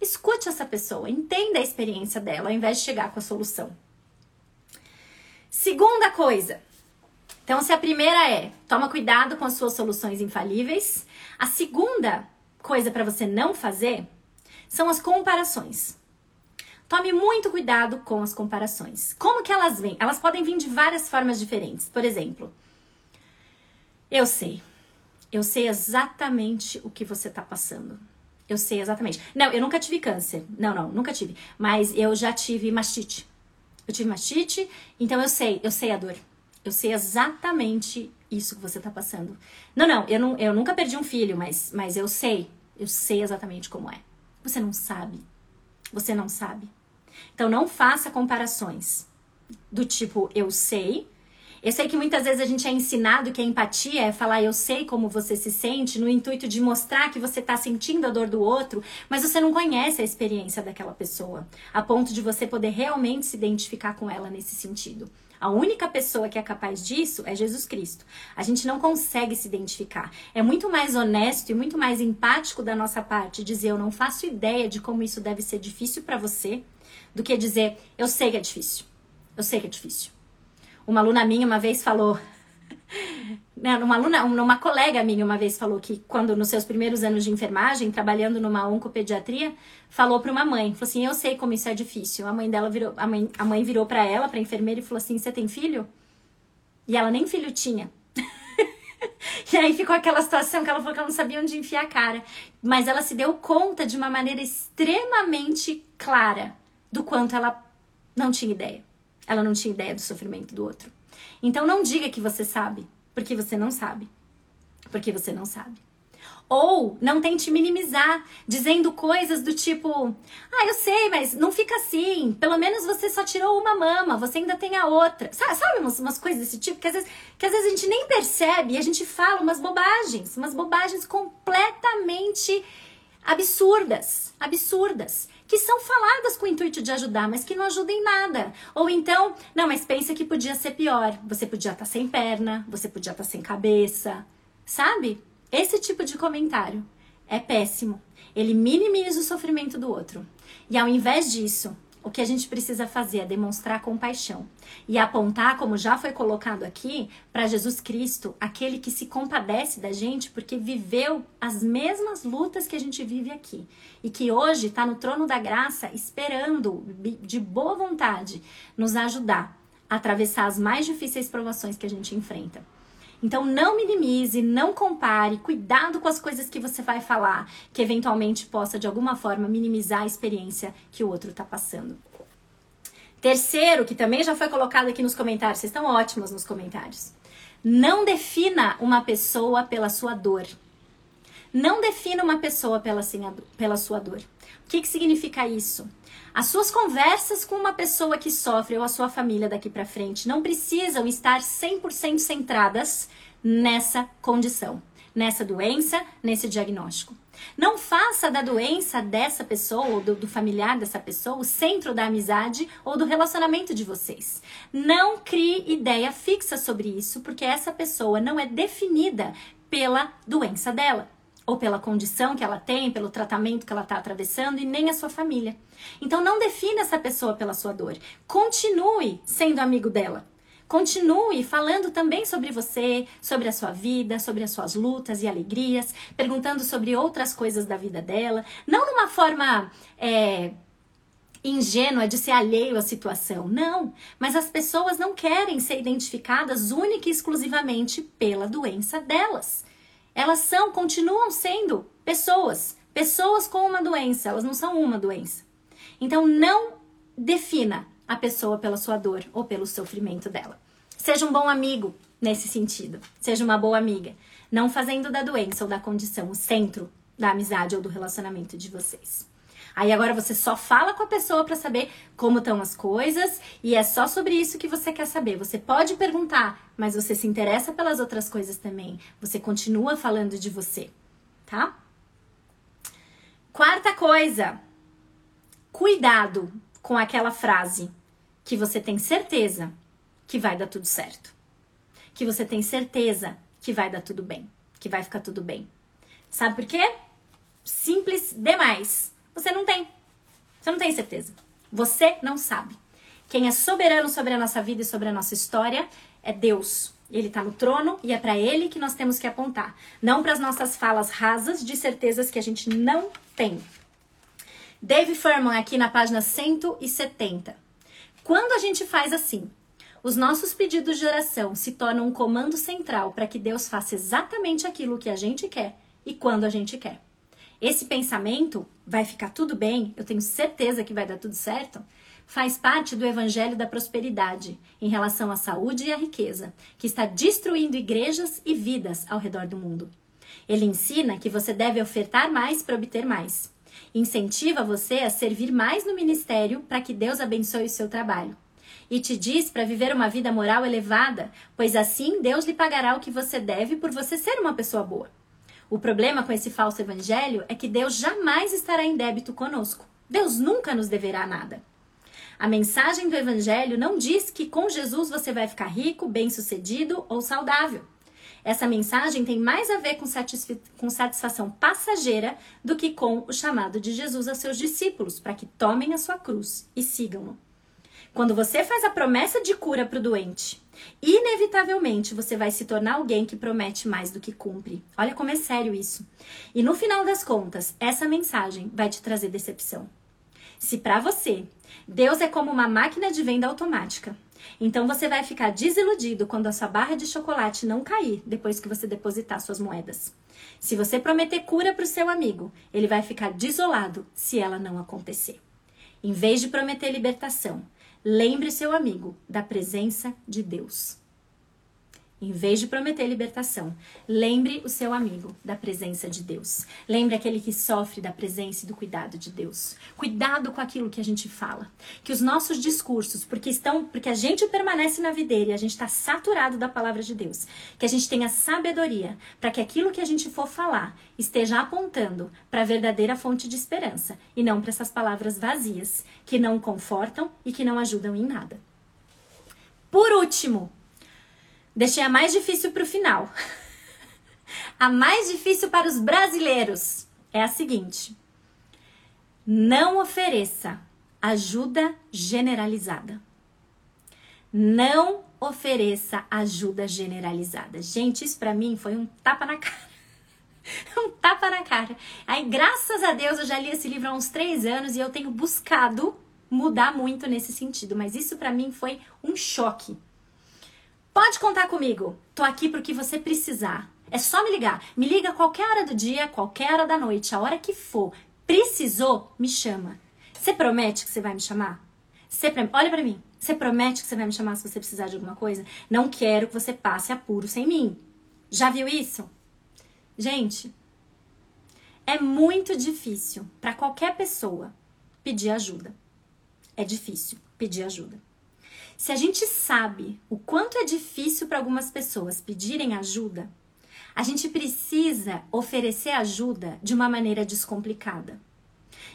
Escute essa pessoa, entenda a experiência dela, ao invés de chegar com a solução. Segunda coisa. Então, se a primeira é toma cuidado com as suas soluções infalíveis, a segunda coisa para você não fazer são as comparações. Tome muito cuidado com as comparações. Como que elas vêm? Elas podem vir de várias formas diferentes. Por exemplo, eu sei. Eu sei exatamente o que você está passando. Eu sei exatamente. Não, eu nunca tive câncer. Não, não, nunca tive. Mas eu já tive mastite. Eu tive mastite, então eu sei, eu sei a dor. Eu sei exatamente isso que você tá passando. Não, não, eu, não, eu nunca perdi um filho, mas, mas eu sei. Eu sei exatamente como é. Você não sabe. Você não sabe. Então não faça comparações do tipo eu sei eu sei que muitas vezes a gente é ensinado que a empatia é falar eu sei como você se sente, no intuito de mostrar que você está sentindo a dor do outro, mas você não conhece a experiência daquela pessoa, a ponto de você poder realmente se identificar com ela nesse sentido. A única pessoa que é capaz disso é Jesus Cristo. A gente não consegue se identificar. É muito mais honesto e muito mais empático da nossa parte dizer eu não faço ideia de como isso deve ser difícil para você, do que dizer eu sei que é difícil. Eu sei que é difícil. Uma aluna minha uma vez falou, uma aluna, uma colega minha uma vez falou que quando nos seus primeiros anos de enfermagem, trabalhando numa oncopediatria, falou para uma mãe, falou assim: "Eu sei como isso é difícil". A mãe dela virou, a mãe, a mãe virou para ela, para enfermeira e falou assim: "Você tem filho?" E ela nem filho tinha. e aí ficou aquela situação que ela falou que ela não sabia onde enfiar a cara, mas ela se deu conta de uma maneira extremamente clara do quanto ela não tinha ideia. Ela não tinha ideia do sofrimento do outro. Então não diga que você sabe, porque você não sabe. Porque você não sabe. Ou não tente minimizar, dizendo coisas do tipo: Ah, eu sei, mas não fica assim. Pelo menos você só tirou uma mama, você ainda tem a outra. Sabe, sabe umas, umas coisas desse tipo que às, vezes, que às vezes a gente nem percebe e a gente fala umas bobagens, umas bobagens completamente absurdas. Absurdas que são faladas com o intuito de ajudar, mas que não ajudam em nada. Ou então, não, mas pensa que podia ser pior. Você podia estar tá sem perna, você podia estar tá sem cabeça. Sabe? Esse tipo de comentário é péssimo. Ele minimiza o sofrimento do outro. E ao invés disso, o que a gente precisa fazer é demonstrar compaixão e apontar, como já foi colocado aqui, para Jesus Cristo, aquele que se compadece da gente porque viveu as mesmas lutas que a gente vive aqui e que hoje está no trono da graça esperando de boa vontade nos ajudar a atravessar as mais difíceis provações que a gente enfrenta. Então não minimize, não compare, cuidado com as coisas que você vai falar, que eventualmente possa de alguma forma minimizar a experiência que o outro está passando. Terceiro, que também já foi colocado aqui nos comentários, vocês estão ótimos nos comentários. Não defina uma pessoa pela sua dor. Não defina uma pessoa pela, pela sua dor. O que, que significa isso? As suas conversas com uma pessoa que sofre ou a sua família daqui para frente não precisam estar 100% centradas nessa condição, nessa doença, nesse diagnóstico. Não faça da doença dessa pessoa ou do, do, familiar dessa pessoa o centro da amizade ou do relacionamento de vocês. Não crie ideia fixa sobre isso, porque essa pessoa não é definida pela doença dela ou pela condição que ela tem, pelo tratamento que ela está atravessando e nem a sua família. Então não defina essa pessoa pela sua dor. Continue sendo amigo dela. Continue falando também sobre você, sobre a sua vida, sobre as suas lutas e alegrias, perguntando sobre outras coisas da vida dela, não numa forma é, ingênua de ser alheio à situação, não. Mas as pessoas não querem ser identificadas única e exclusivamente pela doença delas. Elas são, continuam sendo pessoas, pessoas com uma doença, elas não são uma doença. Então não defina a pessoa pela sua dor ou pelo sofrimento dela. Seja um bom amigo nesse sentido, seja uma boa amiga, não fazendo da doença ou da condição o centro da amizade ou do relacionamento de vocês. Aí agora você só fala com a pessoa para saber como estão as coisas e é só sobre isso que você quer saber. Você pode perguntar, mas você se interessa pelas outras coisas também. Você continua falando de você, tá? Quarta coisa, cuidado com aquela frase que você tem certeza que vai dar tudo certo. Que você tem certeza que vai dar tudo bem, que vai ficar tudo bem. Sabe por quê? Simples demais. Você não tem. Você não tem certeza. Você não sabe. Quem é soberano sobre a nossa vida e sobre a nossa história é Deus. Ele está no trono e é para ele que nós temos que apontar, não para as nossas falas rasas de certezas que a gente não tem. Dave Furman aqui na página 170. Quando a gente faz assim, os nossos pedidos de oração se tornam um comando central para que Deus faça exatamente aquilo que a gente quer e quando a gente quer. Esse pensamento vai ficar tudo bem, eu tenho certeza que vai dar tudo certo, faz parte do evangelho da prosperidade em relação à saúde e à riqueza, que está destruindo igrejas e vidas ao redor do mundo. Ele ensina que você deve ofertar mais para obter mais. Incentiva você a servir mais no ministério para que Deus abençoe o seu trabalho. E te diz para viver uma vida moral elevada, pois assim Deus lhe pagará o que você deve por você ser uma pessoa boa. O problema com esse falso evangelho é que Deus jamais estará em débito conosco. Deus nunca nos deverá nada. A mensagem do evangelho não diz que com Jesus você vai ficar rico, bem-sucedido ou saudável. Essa mensagem tem mais a ver com, com satisfação passageira do que com o chamado de Jesus a seus discípulos para que tomem a sua cruz e sigam-no. Quando você faz a promessa de cura para o doente, inevitavelmente você vai se tornar alguém que promete mais do que cumpre. Olha como é sério isso. E no final das contas, essa mensagem vai te trazer decepção. Se para você Deus é como uma máquina de venda automática, então você vai ficar desiludido quando a sua barra de chocolate não cair depois que você depositar suas moedas. Se você prometer cura para o seu amigo, ele vai ficar desolado se ela não acontecer. Em vez de prometer libertação, lembre seu amigo da presença de Deus. Em vez de prometer libertação, lembre o seu amigo da presença de Deus. Lembre aquele que sofre da presença e do cuidado de Deus. Cuidado com aquilo que a gente fala. Que os nossos discursos, porque estão, porque a gente permanece na videira e a gente está saturado da palavra de Deus, que a gente tenha sabedoria para que aquilo que a gente for falar esteja apontando para a verdadeira fonte de esperança e não para essas palavras vazias que não confortam e que não ajudam em nada. Por último, Deixei a mais difícil para o final. a mais difícil para os brasileiros é a seguinte: não ofereça ajuda generalizada. Não ofereça ajuda generalizada. Gente, isso para mim foi um tapa na cara. um tapa na cara. Aí, graças a Deus, eu já li esse livro há uns três anos e eu tenho buscado mudar muito nesse sentido. Mas isso para mim foi um choque. Pode contar comigo. Tô aqui pro que você precisar. É só me ligar. Me liga qualquer hora do dia, qualquer hora da noite, a hora que for. Precisou, me chama. Você promete que você vai me chamar? Você pre... Olha para mim. Você promete que você vai me chamar se você precisar de alguma coisa? Não quero que você passe apuro sem mim. Já viu isso? Gente, é muito difícil para qualquer pessoa pedir ajuda. É difícil pedir ajuda. Se a gente sabe o quanto é difícil para algumas pessoas pedirem ajuda, a gente precisa oferecer ajuda de uma maneira descomplicada.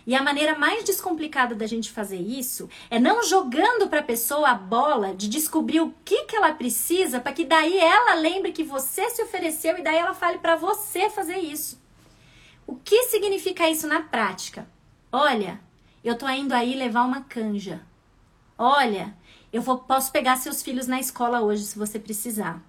E a maneira mais descomplicada da gente fazer isso é não jogando para a pessoa a bola de descobrir o que, que ela precisa para que daí ela lembre que você se ofereceu e daí ela fale para você fazer isso. O que significa isso na prática? Olha, eu tô indo aí levar uma canja. Olha, eu vou, posso pegar seus filhos na escola hoje se você precisar.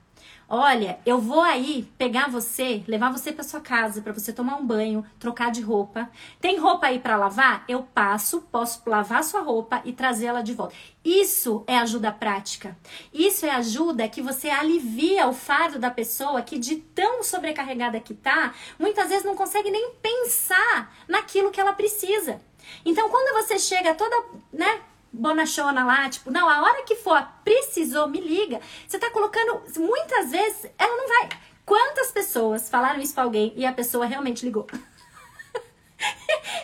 Olha, eu vou aí pegar você, levar você para sua casa para você tomar um banho, trocar de roupa. Tem roupa aí para lavar? Eu passo, posso lavar sua roupa e trazê-la de volta. Isso é ajuda prática. Isso é ajuda que você alivia o fardo da pessoa que de tão sobrecarregada que tá, muitas vezes não consegue nem pensar naquilo que ela precisa. Então, quando você chega toda, né, bonachona lá, tipo, não, a hora que for, precisou, me liga. Você tá colocando, muitas vezes, ela não vai. Quantas pessoas falaram isso pra alguém e a pessoa realmente ligou?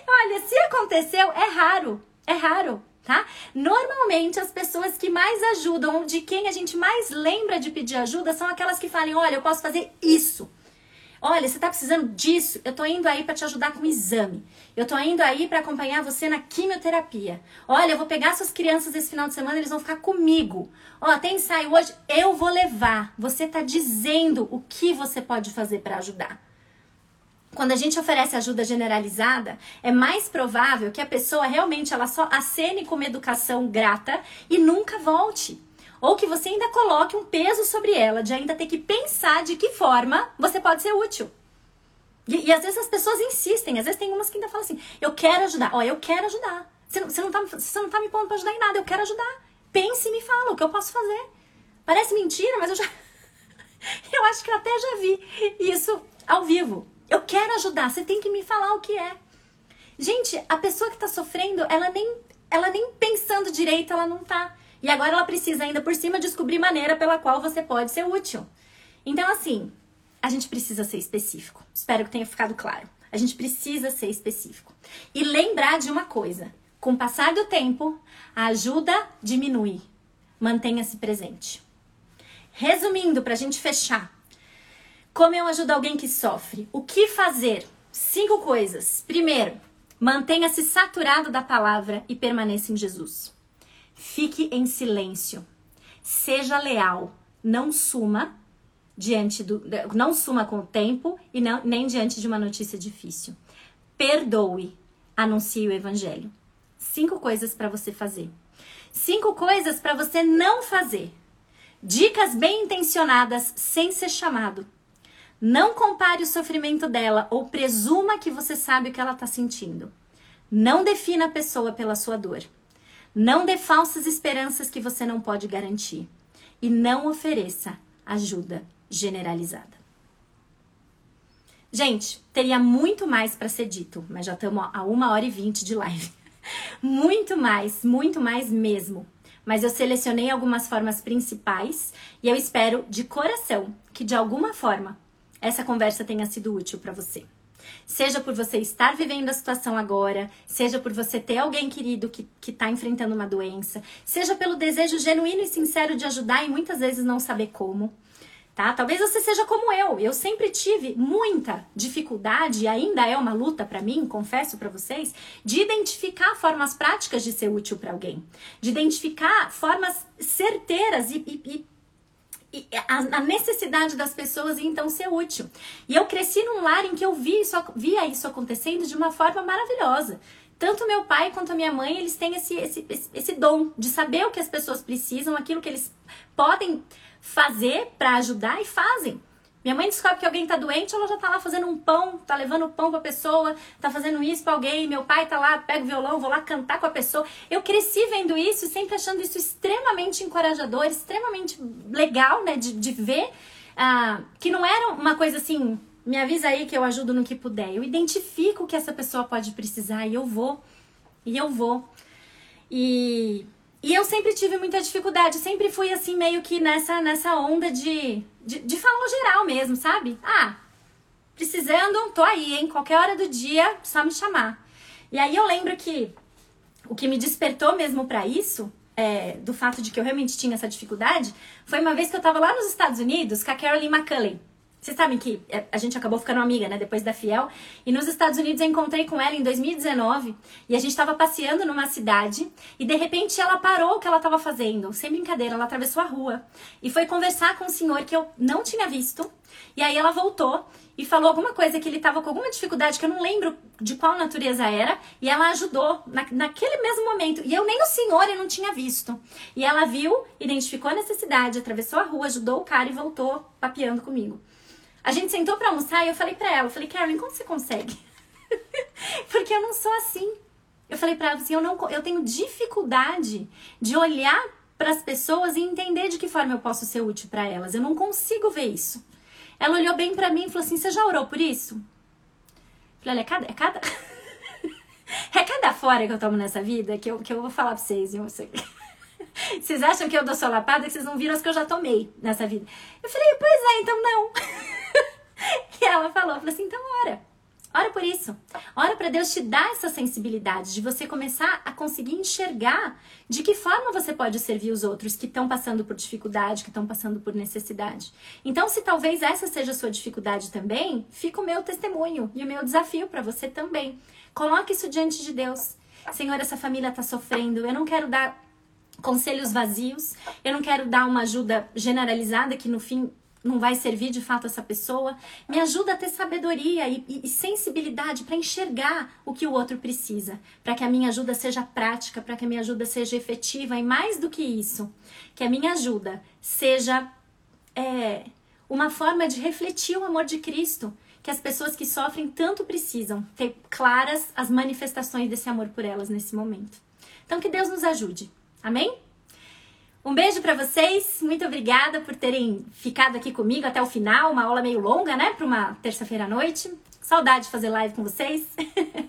Olha, se aconteceu, é raro, é raro, tá? Normalmente as pessoas que mais ajudam, de quem a gente mais lembra de pedir ajuda, são aquelas que falam, olha, eu posso fazer isso. Olha, você está precisando disso? Eu estou indo aí para te ajudar com o exame. Eu estou indo aí para acompanhar você na quimioterapia. Olha, eu vou pegar suas crianças esse final de semana, eles vão ficar comigo. Ó, tem ensaio hoje, eu vou levar. Você está dizendo o que você pode fazer para ajudar. Quando a gente oferece ajuda generalizada, é mais provável que a pessoa realmente ela só acene com uma educação grata e nunca volte. Ou que você ainda coloque um peso sobre ela de ainda ter que pensar de que forma você pode ser útil. E, e às vezes as pessoas insistem, às vezes tem umas que ainda falam assim: eu quero ajudar, ó, eu quero ajudar. Você não, você não, tá, você não tá me pondo pra ajudar em nada, eu quero ajudar. Pense e me fala o que eu posso fazer. Parece mentira, mas eu já. eu acho que eu até já vi isso ao vivo. Eu quero ajudar, você tem que me falar o que é. Gente, a pessoa que tá sofrendo, ela nem, ela nem pensando direito, ela não tá. E agora ela precisa ainda por cima descobrir maneira pela qual você pode ser útil. Então, assim, a gente precisa ser específico. Espero que tenha ficado claro. A gente precisa ser específico. E lembrar de uma coisa: com o passar do tempo, a ajuda diminui. Mantenha-se presente. Resumindo, para a gente fechar. Como eu ajudo alguém que sofre? O que fazer? Cinco coisas. Primeiro, mantenha-se saturado da palavra e permaneça em Jesus. Fique em silêncio. Seja leal. Não suma diante do. Não suma com o tempo e não, nem diante de uma notícia difícil. Perdoe. Anuncie o evangelho. Cinco coisas para você fazer. Cinco coisas para você não fazer. Dicas bem intencionadas sem ser chamado. Não compare o sofrimento dela ou presuma que você sabe o que ela está sentindo. Não defina a pessoa pela sua dor. Não dê falsas esperanças que você não pode garantir. E não ofereça ajuda generalizada. Gente, teria muito mais para ser dito, mas já estamos a uma hora e vinte de live. muito mais, muito mais mesmo. Mas eu selecionei algumas formas principais e eu espero de coração que de alguma forma essa conversa tenha sido útil para você. Seja por você estar vivendo a situação agora, seja por você ter alguém querido que está enfrentando uma doença, seja pelo desejo genuíno e sincero de ajudar e muitas vezes não saber como. Tá? Talvez você seja como eu. Eu sempre tive muita dificuldade e ainda é uma luta para mim, confesso para vocês, de identificar formas práticas de ser útil para alguém, de identificar formas certeiras e, e, a, necessidade das pessoas e então ser útil. E eu cresci num lar em que eu vi isso, via isso acontecendo de uma forma maravilhosa. Tanto meu pai quanto a minha mãe, eles têm esse, esse, esse dom de saber o que as pessoas precisam, aquilo que eles podem fazer para ajudar e fazem. Minha mãe descobre que alguém tá doente, ela já tá lá fazendo um pão, tá levando pão pra pessoa, tá fazendo isso pra alguém. Meu pai tá lá, pega o violão, vou lá cantar com a pessoa. Eu cresci vendo isso e sempre achando isso extremamente encorajador, extremamente legal, né, de, de ver. Uh, que não era uma coisa assim, me avisa aí que eu ajudo no que puder. Eu identifico que essa pessoa pode precisar e eu vou. E eu vou. E e eu sempre tive muita dificuldade, sempre fui assim, meio que nessa, nessa onda de, de, de falar geral mesmo, sabe? Ah, precisando, tô aí, hein? Qualquer hora do dia, só me chamar. E aí eu lembro que o que me despertou mesmo para isso, é, do fato de que eu realmente tinha essa dificuldade, foi uma vez que eu tava lá nos Estados Unidos com a Caroline McCulley. Vocês sabem que é, a gente acabou ficando amiga, né? Depois da Fiel. E nos Estados Unidos eu encontrei com ela em 2019. E a gente estava passeando numa cidade. E de repente ela parou o que ela estava fazendo. Sem brincadeira, ela atravessou a rua. E foi conversar com um senhor que eu não tinha visto. E aí ela voltou e falou alguma coisa que ele estava com alguma dificuldade, que eu não lembro de qual natureza era. E ela ajudou na, naquele mesmo momento. E eu nem o senhor eu não tinha visto. E ela viu, identificou a necessidade, atravessou a rua, ajudou o cara e voltou papeando comigo. A gente sentou para almoçar e eu falei para ela, eu falei, Carolyn, como você consegue? Porque eu não sou assim. Eu falei para ela assim, eu não eu tenho dificuldade de olhar para as pessoas e entender de que forma eu posso ser útil para elas. Eu não consigo ver isso. Ela olhou bem para mim e falou assim: "Você já orou por isso?" Eu falei: "Olha, é cada é cada é cada fora que eu tomo nessa vida que eu, que eu vou falar pra vocês, viu? Vocês acham que eu dou solapada que vocês não viram as que eu já tomei nessa vida? Eu falei, pois é, então não. e ela falou, falou assim, então ora. Ora por isso. Ora para Deus te dar essa sensibilidade de você começar a conseguir enxergar de que forma você pode servir os outros que estão passando por dificuldade, que estão passando por necessidade. Então, se talvez essa seja a sua dificuldade também, fica o meu testemunho e o meu desafio para você também. Coloque isso diante de Deus. Senhor, essa família está sofrendo. Eu não quero dar conselhos vazios. Eu não quero dar uma ajuda generalizada que no fim não vai servir de fato essa pessoa. Me ajuda a ter sabedoria e, e, e sensibilidade para enxergar o que o outro precisa, para que a minha ajuda seja prática, para que a minha ajuda seja efetiva e mais do que isso, que a minha ajuda seja é, uma forma de refletir o amor de Cristo, que as pessoas que sofrem tanto precisam ter claras as manifestações desse amor por elas nesse momento. Então que Deus nos ajude. Amém? Um beijo para vocês, muito obrigada por terem ficado aqui comigo até o final, uma aula meio longa, né, para uma terça-feira à noite. Saudade de fazer live com vocês.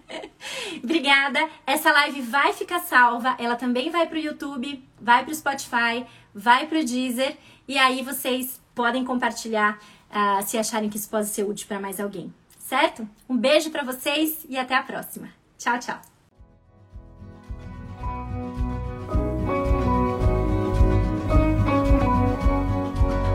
obrigada. Essa live vai ficar salva, ela também vai para o YouTube, vai para o Spotify, vai para o Deezer e aí vocês podem compartilhar uh, se acharem que isso pode ser útil para mais alguém, certo? Um beijo para vocês e até a próxima. Tchau, tchau.